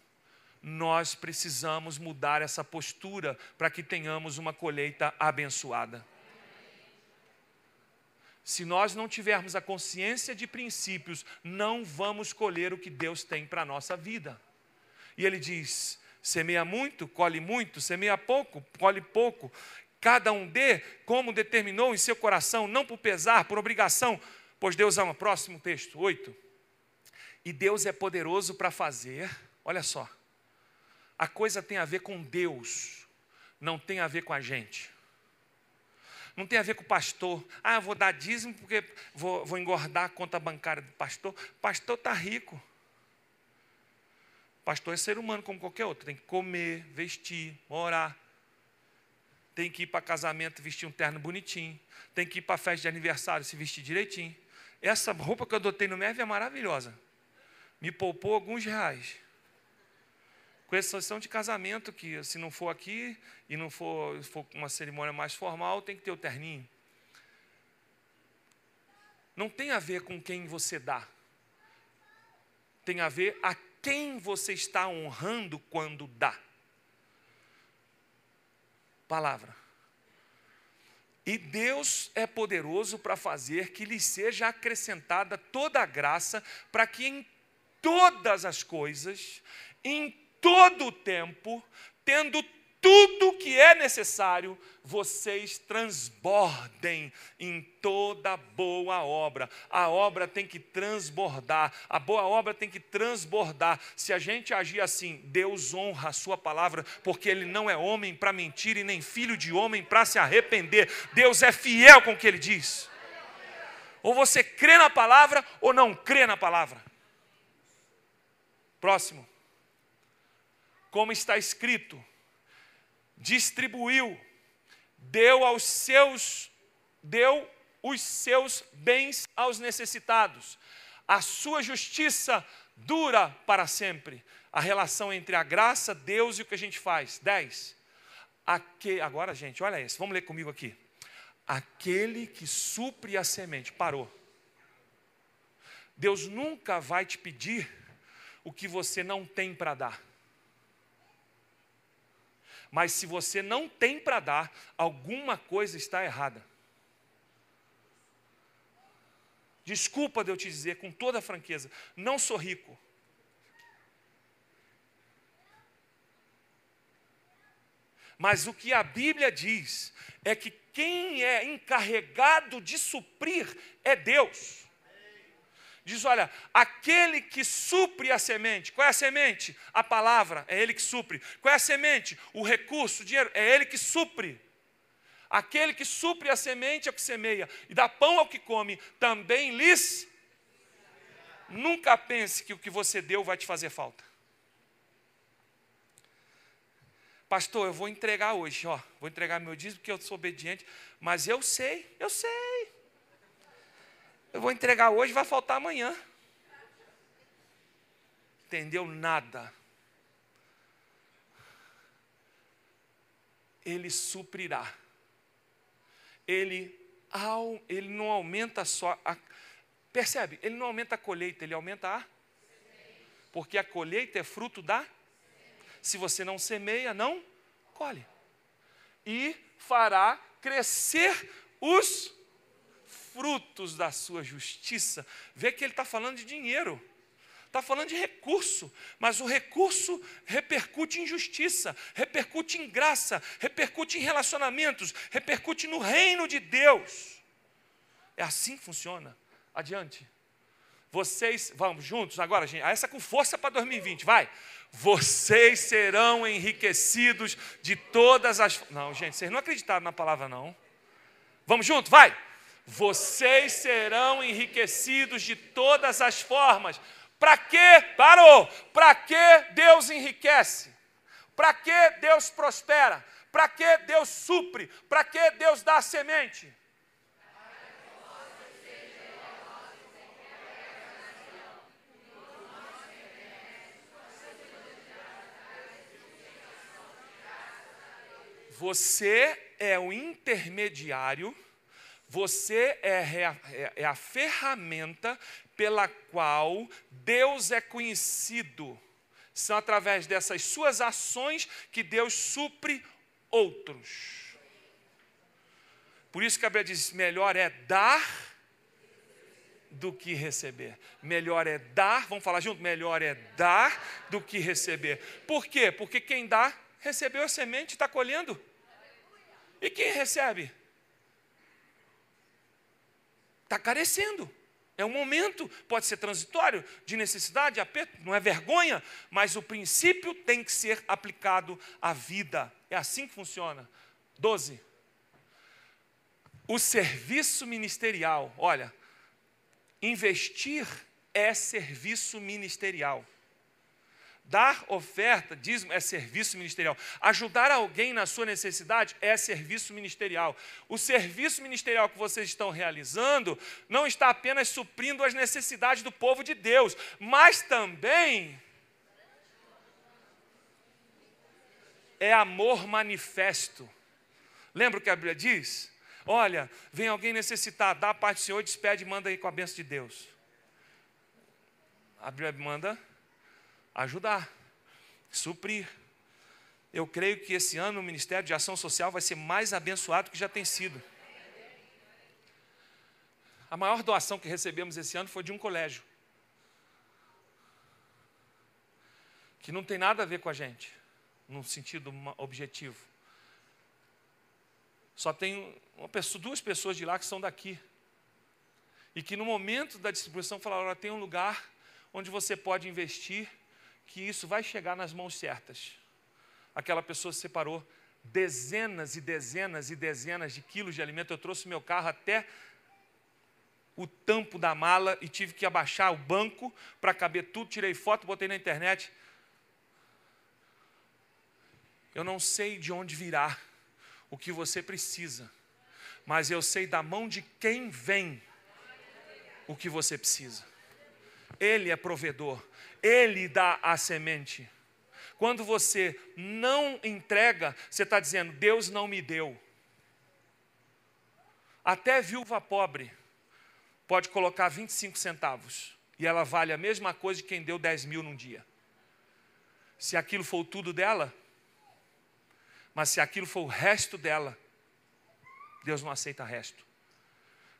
Nós precisamos mudar essa postura para que tenhamos uma colheita abençoada. Se nós não tivermos a consciência de princípios, não vamos colher o que Deus tem para a nossa vida. E ele diz: semeia muito, colhe muito, semeia pouco, colhe pouco. Cada um dê como determinou em seu coração, não por pesar, por obrigação, pois Deus ama. Próximo texto, 8. E Deus é poderoso para fazer, olha só, a coisa tem a ver com Deus, não tem a ver com a gente. Não tem a ver com o pastor. Ah, vou dar dízimo porque vou, vou engordar a conta bancária do pastor. Pastor está rico. Pastor é ser humano como qualquer outro. Tem que comer, vestir, morar. Tem que ir para casamento vestir um terno bonitinho. Tem que ir para festa de aniversário se vestir direitinho. Essa roupa que eu adotei no MEV é maravilhosa. Me poupou alguns reais com exceção de casamento, que se não for aqui e não for, for uma cerimônia mais formal, tem que ter o terninho. Não tem a ver com quem você dá. Tem a ver a quem você está honrando quando dá. Palavra. E Deus é poderoso para fazer que lhe seja acrescentada toda a graça, para que em todas as coisas, em todo o tempo, tendo tudo que é necessário, vocês transbordem em toda boa obra. A obra tem que transbordar, a boa obra tem que transbordar. Se a gente agir assim, Deus honra a sua palavra, porque ele não é homem para mentir e nem filho de homem para se arrepender. Deus é fiel com o que ele diz. Ou você crê na palavra ou não crê na palavra. Próximo como está escrito, distribuiu, deu aos seus, deu os seus bens aos necessitados. A sua justiça dura para sempre. A relação entre a graça, Deus e o que a gente faz. 10. Aque, agora, gente, olha isso, vamos ler comigo aqui. Aquele que supre a semente. Parou. Deus nunca vai te pedir o que você não tem para dar. Mas se você não tem para dar, alguma coisa está errada. Desculpa de eu te dizer com toda franqueza, não sou rico. Mas o que a Bíblia diz é que quem é encarregado de suprir é Deus diz: olha, aquele que supre a semente, qual é a semente? A palavra, é ele que supre. Qual é a semente? O recurso, o dinheiro, é ele que supre. Aquele que supre a semente é o que semeia, e dá pão ao que come, também lhes. Nunca pense que o que você deu vai te fazer falta. Pastor, eu vou entregar hoje, ó, vou entregar meu dízimo porque eu sou obediente, mas eu sei, eu sei, eu vou entregar hoje, vai faltar amanhã. Entendeu nada. Ele suprirá. Ele, ele não aumenta só a. Percebe? Ele não aumenta a colheita, ele aumenta a. Porque a colheita é fruto da. Se você não semeia, não colhe. E fará crescer os frutos da sua justiça. Vê que ele está falando de dinheiro. Está falando de recurso, mas o recurso repercute em justiça, repercute em graça, repercute em relacionamentos, repercute no reino de Deus. É assim que funciona. Adiante. Vocês, vamos juntos agora, gente. Essa com força para 2020, vai. Vocês serão enriquecidos de todas as. Não, gente, vocês não acreditaram na palavra, não. Vamos junto, vai. Vocês serão enriquecidos de todas as formas para que, parou, para que Deus enriquece? Para que Deus prospera? Para que Deus supre? Para que Deus dá a semente? Você é o intermediário, você é a, é a ferramenta pela qual Deus é conhecido. São através dessas suas ações que Deus supre outros. Por isso que a Bíblia diz: melhor é dar do que receber. Melhor é dar, vamos falar junto? Melhor é dar do que receber. Por quê? Porque quem dá, recebeu a semente, está colhendo. E quem recebe? Está carecendo. É um momento, pode ser transitório, de necessidade, aperto, não é vergonha, mas o princípio tem que ser aplicado à vida. É assim que funciona. 12. O serviço ministerial. Olha, investir é serviço ministerial. Dar oferta, dízimo, é serviço ministerial. Ajudar alguém na sua necessidade é serviço ministerial. O serviço ministerial que vocês estão realizando não está apenas suprindo as necessidades do povo de Deus, mas também é amor manifesto. Lembra o que a Bíblia diz? Olha, vem alguém necessitar, dá a parte do Senhor, despede e manda aí com a bênção de Deus. A Bíblia manda ajudar, suprir. Eu creio que esse ano o Ministério de Ação Social vai ser mais abençoado que já tem sido. A maior doação que recebemos esse ano foi de um colégio. Que não tem nada a ver com a gente, num sentido objetivo. Só tem pessoa, duas pessoas de lá que são daqui. E que no momento da distribuição falaram: tem um lugar onde você pode investir que isso vai chegar nas mãos certas. Aquela pessoa separou dezenas e dezenas e dezenas de quilos de alimento. Eu trouxe meu carro até o tampo da mala e tive que abaixar o banco para caber tudo. Tirei foto, botei na internet. Eu não sei de onde virá o que você precisa, mas eu sei da mão de quem vem o que você precisa. Ele é provedor. Ele dá a semente. Quando você não entrega, você está dizendo: Deus não me deu. Até viúva pobre pode colocar 25 centavos e ela vale a mesma coisa de quem deu 10 mil num dia. Se aquilo for tudo dela, mas se aquilo for o resto dela, Deus não aceita resto.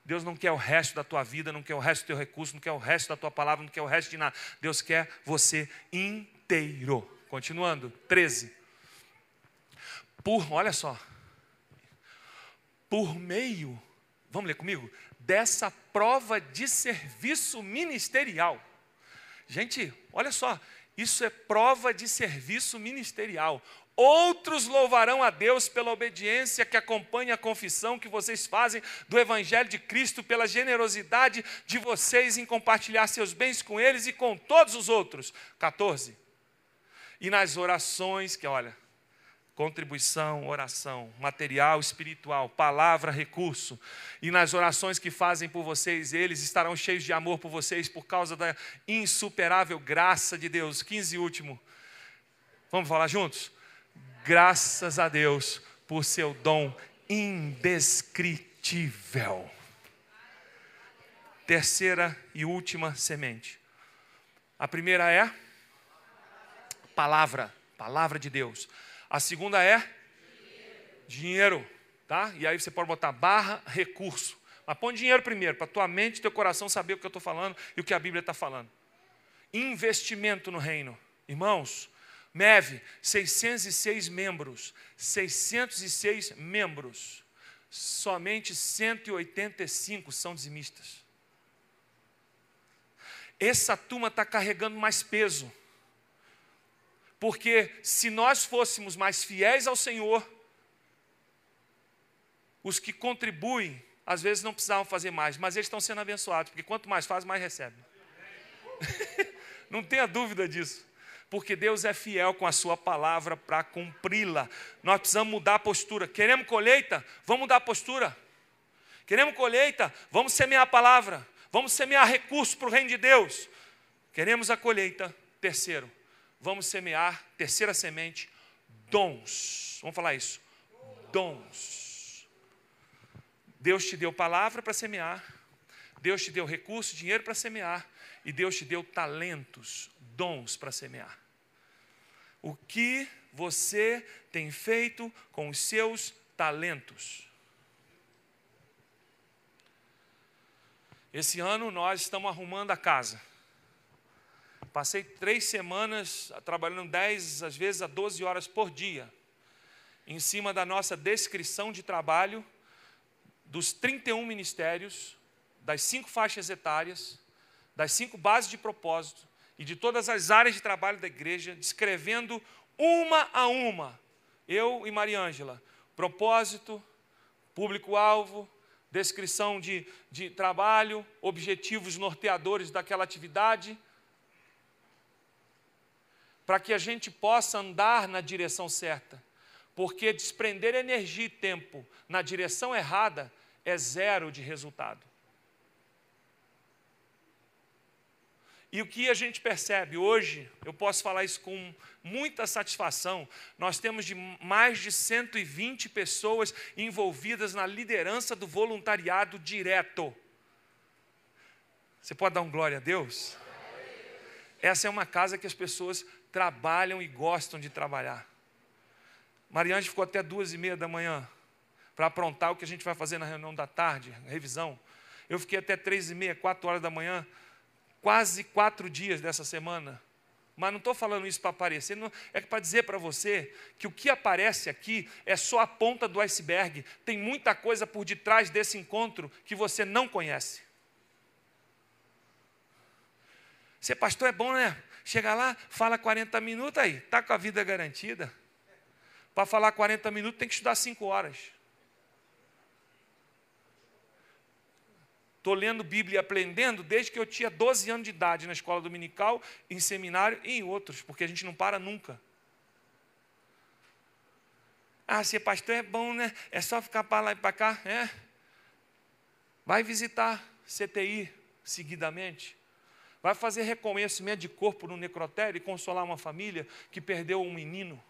Deus não quer o resto da tua vida, não quer o resto do teu recurso, não quer o resto da tua palavra, não quer o resto de nada. Deus quer você inteiro. Continuando, 13. Por, olha só, por meio, vamos ler comigo, dessa prova de serviço ministerial. Gente, olha só, isso é prova de serviço ministerial. Outros louvarão a Deus pela obediência que acompanha a confissão que vocês fazem do Evangelho de Cristo, pela generosidade de vocês em compartilhar seus bens com eles e com todos os outros. 14. E nas orações, que olha, contribuição, oração, material, espiritual, palavra, recurso. E nas orações que fazem por vocês, eles estarão cheios de amor por vocês por causa da insuperável graça de Deus. 15 e último. Vamos falar juntos? Graças a Deus por seu dom indescritível. Terceira e última semente. A primeira é palavra, palavra de Deus. A segunda é dinheiro, tá? E aí você pode botar barra recurso. Mas põe dinheiro primeiro, para tua mente e teu coração saber o que eu estou falando e o que a Bíblia está falando. investimento no reino. Irmãos, MEV, 606 membros, 606 membros, somente 185 são dizimistas. Essa turma está carregando mais peso, porque se nós fôssemos mais fiéis ao Senhor, os que contribuem, às vezes não precisavam fazer mais, mas eles estão sendo abençoados, porque quanto mais faz, mais recebe. (laughs) não tenha dúvida disso porque Deus é fiel com a sua palavra para cumpri-la. Nós precisamos mudar a postura. Queremos colheita? Vamos mudar a postura. Queremos colheita? Vamos semear a palavra. Vamos semear recursos para o reino de Deus. Queremos a colheita? Terceiro, vamos semear, terceira semente, dons. Vamos falar isso. Dons. Deus te deu palavra para semear. Deus te deu recurso, dinheiro para semear. E Deus te deu talentos, dons para semear. O que você tem feito com os seus talentos? Esse ano nós estamos arrumando a casa. Passei três semanas trabalhando 10, às vezes a 12 horas por dia, em cima da nossa descrição de trabalho dos 31 ministérios, das cinco faixas etárias, das cinco bases de propósito, e de todas as áreas de trabalho da igreja, descrevendo uma a uma, eu e Maria Ângela, propósito, público-alvo, descrição de, de trabalho, objetivos norteadores daquela atividade, para que a gente possa andar na direção certa, porque desprender energia e tempo na direção errada é zero de resultado. E o que a gente percebe hoje, eu posso falar isso com muita satisfação, nós temos de mais de 120 pessoas envolvidas na liderança do voluntariado direto. Você pode dar um glória a Deus? Essa é uma casa que as pessoas trabalham e gostam de trabalhar. Mariane ficou até duas e meia da manhã para aprontar o que a gente vai fazer na reunião da tarde, revisão. Eu fiquei até três e meia, quatro horas da manhã quase quatro dias dessa semana. Mas não estou falando isso para aparecer, é para dizer para você que o que aparece aqui é só a ponta do iceberg. Tem muita coisa por detrás desse encontro que você não conhece. Ser pastor é bom, né? Chega lá, fala 40 minutos aí, está com a vida garantida. Para falar 40 minutos tem que estudar 5 horas. Estou lendo Bíblia e aprendendo desde que eu tinha 12 anos de idade na escola dominical, em seminário e em outros, porque a gente não para nunca. Ah, ser pastor é bom, né? É só ficar para lá e para cá? É. Vai visitar CTI seguidamente. Vai fazer reconhecimento de corpo no necrotério e consolar uma família que perdeu um menino.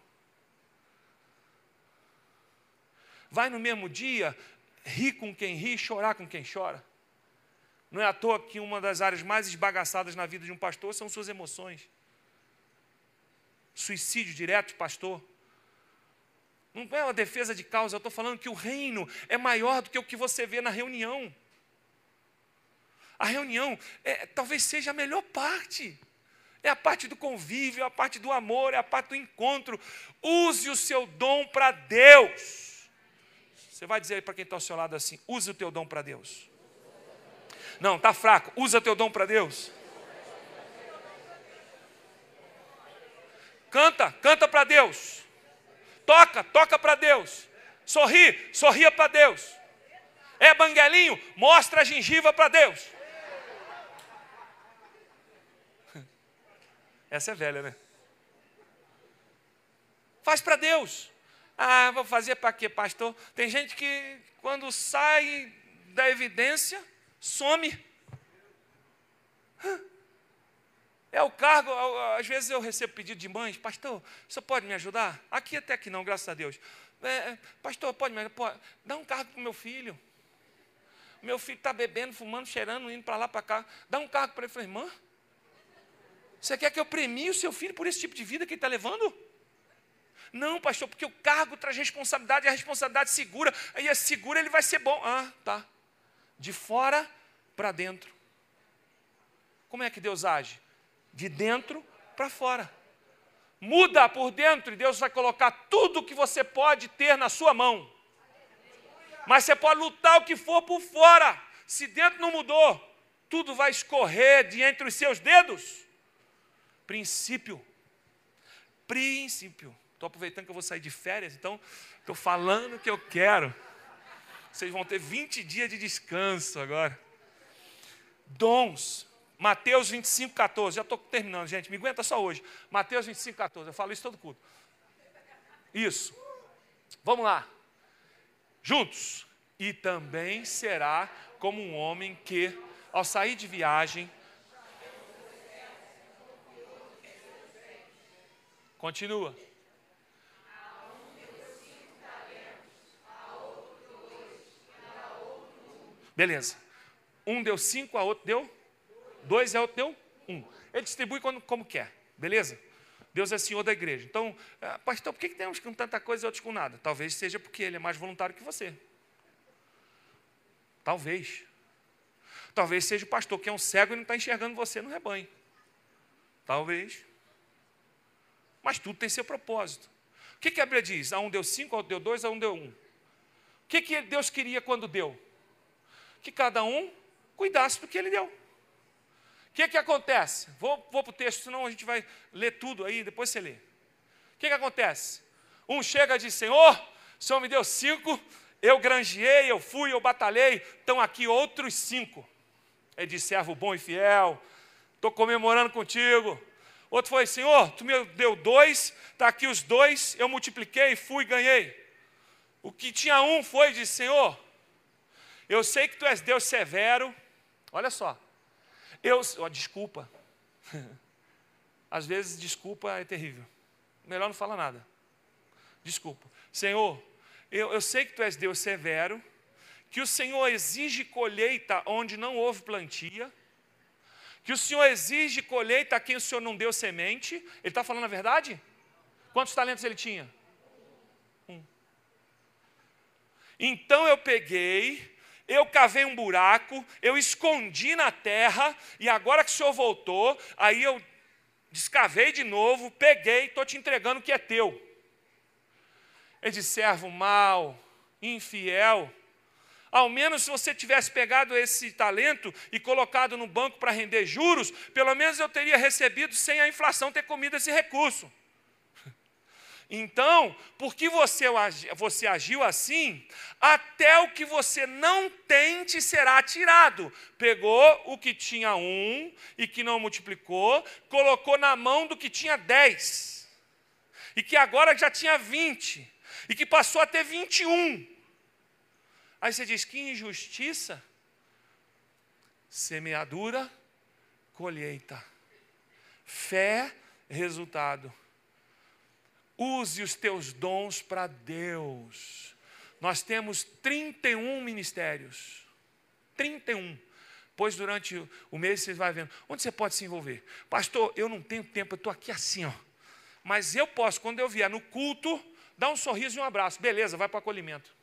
Vai no mesmo dia rir com quem ri, chorar com quem chora. Não é à toa que uma das áreas mais esbagaçadas na vida de um pastor são suas emoções. Suicídio direto, pastor. Não é uma defesa de causa, eu estou falando que o reino é maior do que o que você vê na reunião. A reunião é, talvez seja a melhor parte. É a parte do convívio, é a parte do amor, é a parte do encontro. Use o seu dom para Deus. Você vai dizer para quem está ao seu lado assim: use o teu dom para Deus. Não, está fraco. Usa teu dom para Deus. Canta, canta para Deus. Toca, toca para Deus. Sorri, sorria para Deus. É banguelinho, mostra a gengiva para Deus. (laughs) Essa é velha, né? Faz para Deus. Ah, vou fazer para quê, pastor? Tem gente que, quando sai da evidência, some. É o cargo, às vezes eu recebo pedido de mães, pastor, você pode me ajudar? Aqui até que não, graças a Deus. É, é pastor, pode me ajudar? Dá um cargo para o meu filho. Meu filho está bebendo, fumando, cheirando, indo para lá, para cá. Dá um cargo para ele. Eu falei, irmã, você quer que eu premie o seu filho por esse tipo de vida que ele está levando? Não, pastor, porque o cargo traz responsabilidade, a responsabilidade segura. Aí é segura, ele vai ser bom. Ah, tá de fora para dentro. Como é que Deus age? de dentro para fora. Muda por dentro e Deus vai colocar tudo que você pode ter na sua mão. Mas você pode lutar o que for por fora. Se dentro não mudou, tudo vai escorrer de entre os seus dedos. Princípio. Princípio. Estou aproveitando que eu vou sair de férias, então estou falando o que eu quero. Vocês vão ter 20 dias de descanso agora. Dons. Mateus 25, 14. Já estou terminando, gente. Me aguenta só hoje. Mateus 25, 14. Eu falo isso todo culto. Isso. Vamos lá. Juntos. E também será como um homem que, ao sair de viagem, continua. Beleza. Um deu cinco, a outro deu dois, a outro deu um. Ele distribui quando, como quer. Beleza? Deus é senhor da igreja. Então, ah, pastor, por que, que com tanta coisa e outros com nada? Talvez seja porque ele é mais voluntário que você. Talvez. Talvez seja o pastor que é um cego e não está enxergando você no rebanho. Talvez. Mas tudo tem seu propósito. O que, que a Bíblia diz? A um deu cinco, a outro deu dois, a um deu um. O que, que Deus queria quando deu? Que cada um cuidasse do que ele deu. O que, que acontece? Vou, vou para o texto, senão a gente vai ler tudo aí, depois você lê. O que, que acontece? Um chega e diz: Senhor, o Senhor me deu cinco, eu granjeei, eu fui, eu batalhei, estão aqui outros cinco. Ele diz: servo bom e fiel, estou comemorando contigo. Outro foi: Senhor, tu me deu dois, está aqui os dois, eu multipliquei, fui, ganhei. O que tinha um foi: disse, Senhor, eu sei que tu és Deus severo. Olha só. Eu, oh, desculpa. (laughs) Às vezes desculpa é terrível. Melhor não falar nada. Desculpa. Senhor, eu, eu sei que tu és Deus severo, que o Senhor exige colheita onde não houve plantia, que o Senhor exige colheita a quem o Senhor não deu semente. Ele está falando a verdade? Quantos talentos ele tinha? Um. Então eu peguei eu cavei um buraco, eu escondi na terra, e agora que o senhor voltou, aí eu descavei de novo, peguei, estou te entregando o que é teu. Ele disse: servo mau, infiel. Ao menos se você tivesse pegado esse talento e colocado no banco para render juros, pelo menos eu teria recebido sem a inflação ter comido esse recurso. Então, porque você, você agiu assim, até o que você não tem te será tirado. Pegou o que tinha um e que não multiplicou, colocou na mão do que tinha dez, e que agora já tinha vinte, e que passou a ter vinte e um. Aí você diz: que injustiça! Semeadura, colheita. Fé, resultado. Use os teus dons para Deus. Nós temos 31 ministérios. 31. Pois durante o mês você vai vendo. Onde você pode se envolver? Pastor, eu não tenho tempo, eu estou aqui assim, ó. Mas eu posso, quando eu vier no culto, dar um sorriso e um abraço. Beleza, vai para o acolhimento.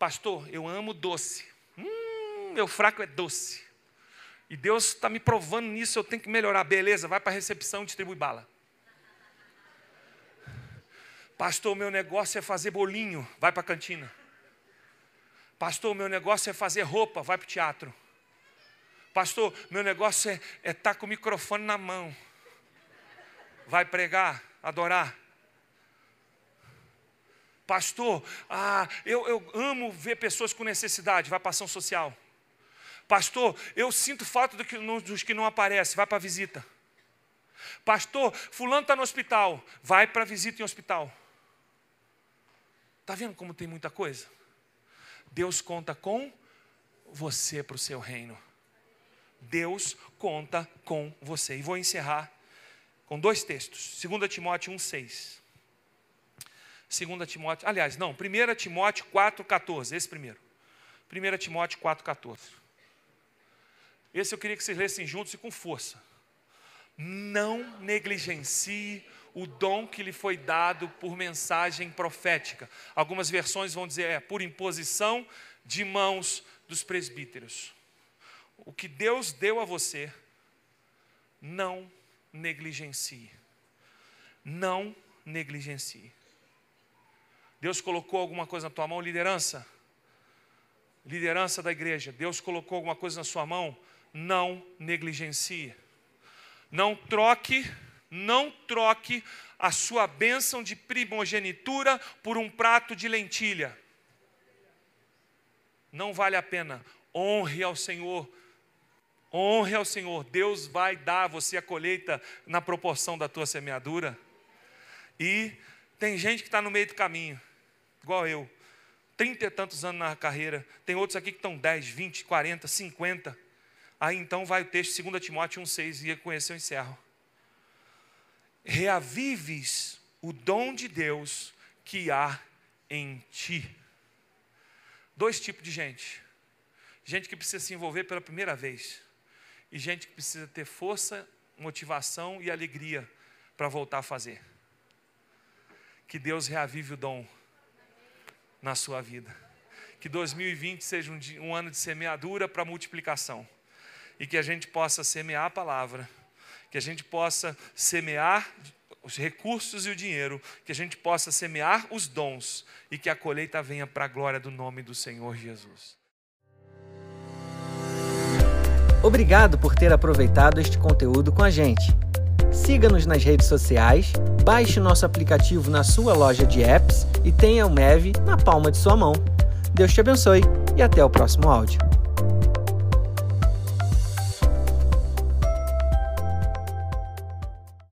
Pastor, eu amo doce. Hum, meu fraco é doce. E Deus está me provando nisso, eu tenho que melhorar. Beleza, vai para a recepção e distribui bala. Pastor, meu negócio é fazer bolinho, vai para a cantina. Pastor, meu negócio é fazer roupa, vai para o teatro. Pastor, meu negócio é estar é tá com o microfone na mão. Vai pregar, adorar. Pastor, ah, eu, eu amo ver pessoas com necessidade, vai para ação social. Pastor, eu sinto falta do que, dos que não aparecem, vai para a visita. Pastor, fulano está no hospital, vai para a visita em hospital. Está vendo como tem muita coisa? Deus conta com você para o seu reino. Deus conta com você. E vou encerrar com dois textos. 2 Timóteo 1,6. 2 Timóteo, aliás, não, 1 Timóteo 4,14. Esse primeiro. 1 Timóteo 4,14. Esse eu queria que vocês lessem juntos e com força. Não negligencie o dom que lhe foi dado por mensagem profética. Algumas versões vão dizer é por imposição de mãos dos presbíteros. O que Deus deu a você não negligencie. Não negligencie. Deus colocou alguma coisa na tua mão, liderança? Liderança da igreja. Deus colocou alguma coisa na sua mão? Não negligencie. Não troque, não troque a sua bênção de primogenitura por um prato de lentilha. Não vale a pena. Honre ao Senhor. Honre ao Senhor. Deus vai dar a você a colheita na proporção da tua semeadura. E tem gente que está no meio do caminho, igual eu. Trinta e tantos anos na carreira. Tem outros aqui que estão 10, 20, 40, 50. Aí então vai o texto 2 Timóteo 1,6 e conhecer eu encerro. Reavives o dom de Deus que há em ti. Dois tipos de gente: gente que precisa se envolver pela primeira vez, e gente que precisa ter força, motivação e alegria para voltar a fazer. Que Deus reavive o dom na sua vida. Que 2020 seja um, um ano de semeadura para multiplicação. E que a gente possa semear a palavra, que a gente possa semear os recursos e o dinheiro, que a gente possa semear os dons e que a colheita venha para a glória do nome do Senhor Jesus. Obrigado por ter aproveitado este conteúdo com a gente. Siga-nos nas redes sociais, baixe nosso aplicativo na sua loja de apps e tenha o MEV na palma de sua mão. Deus te abençoe e até o próximo áudio.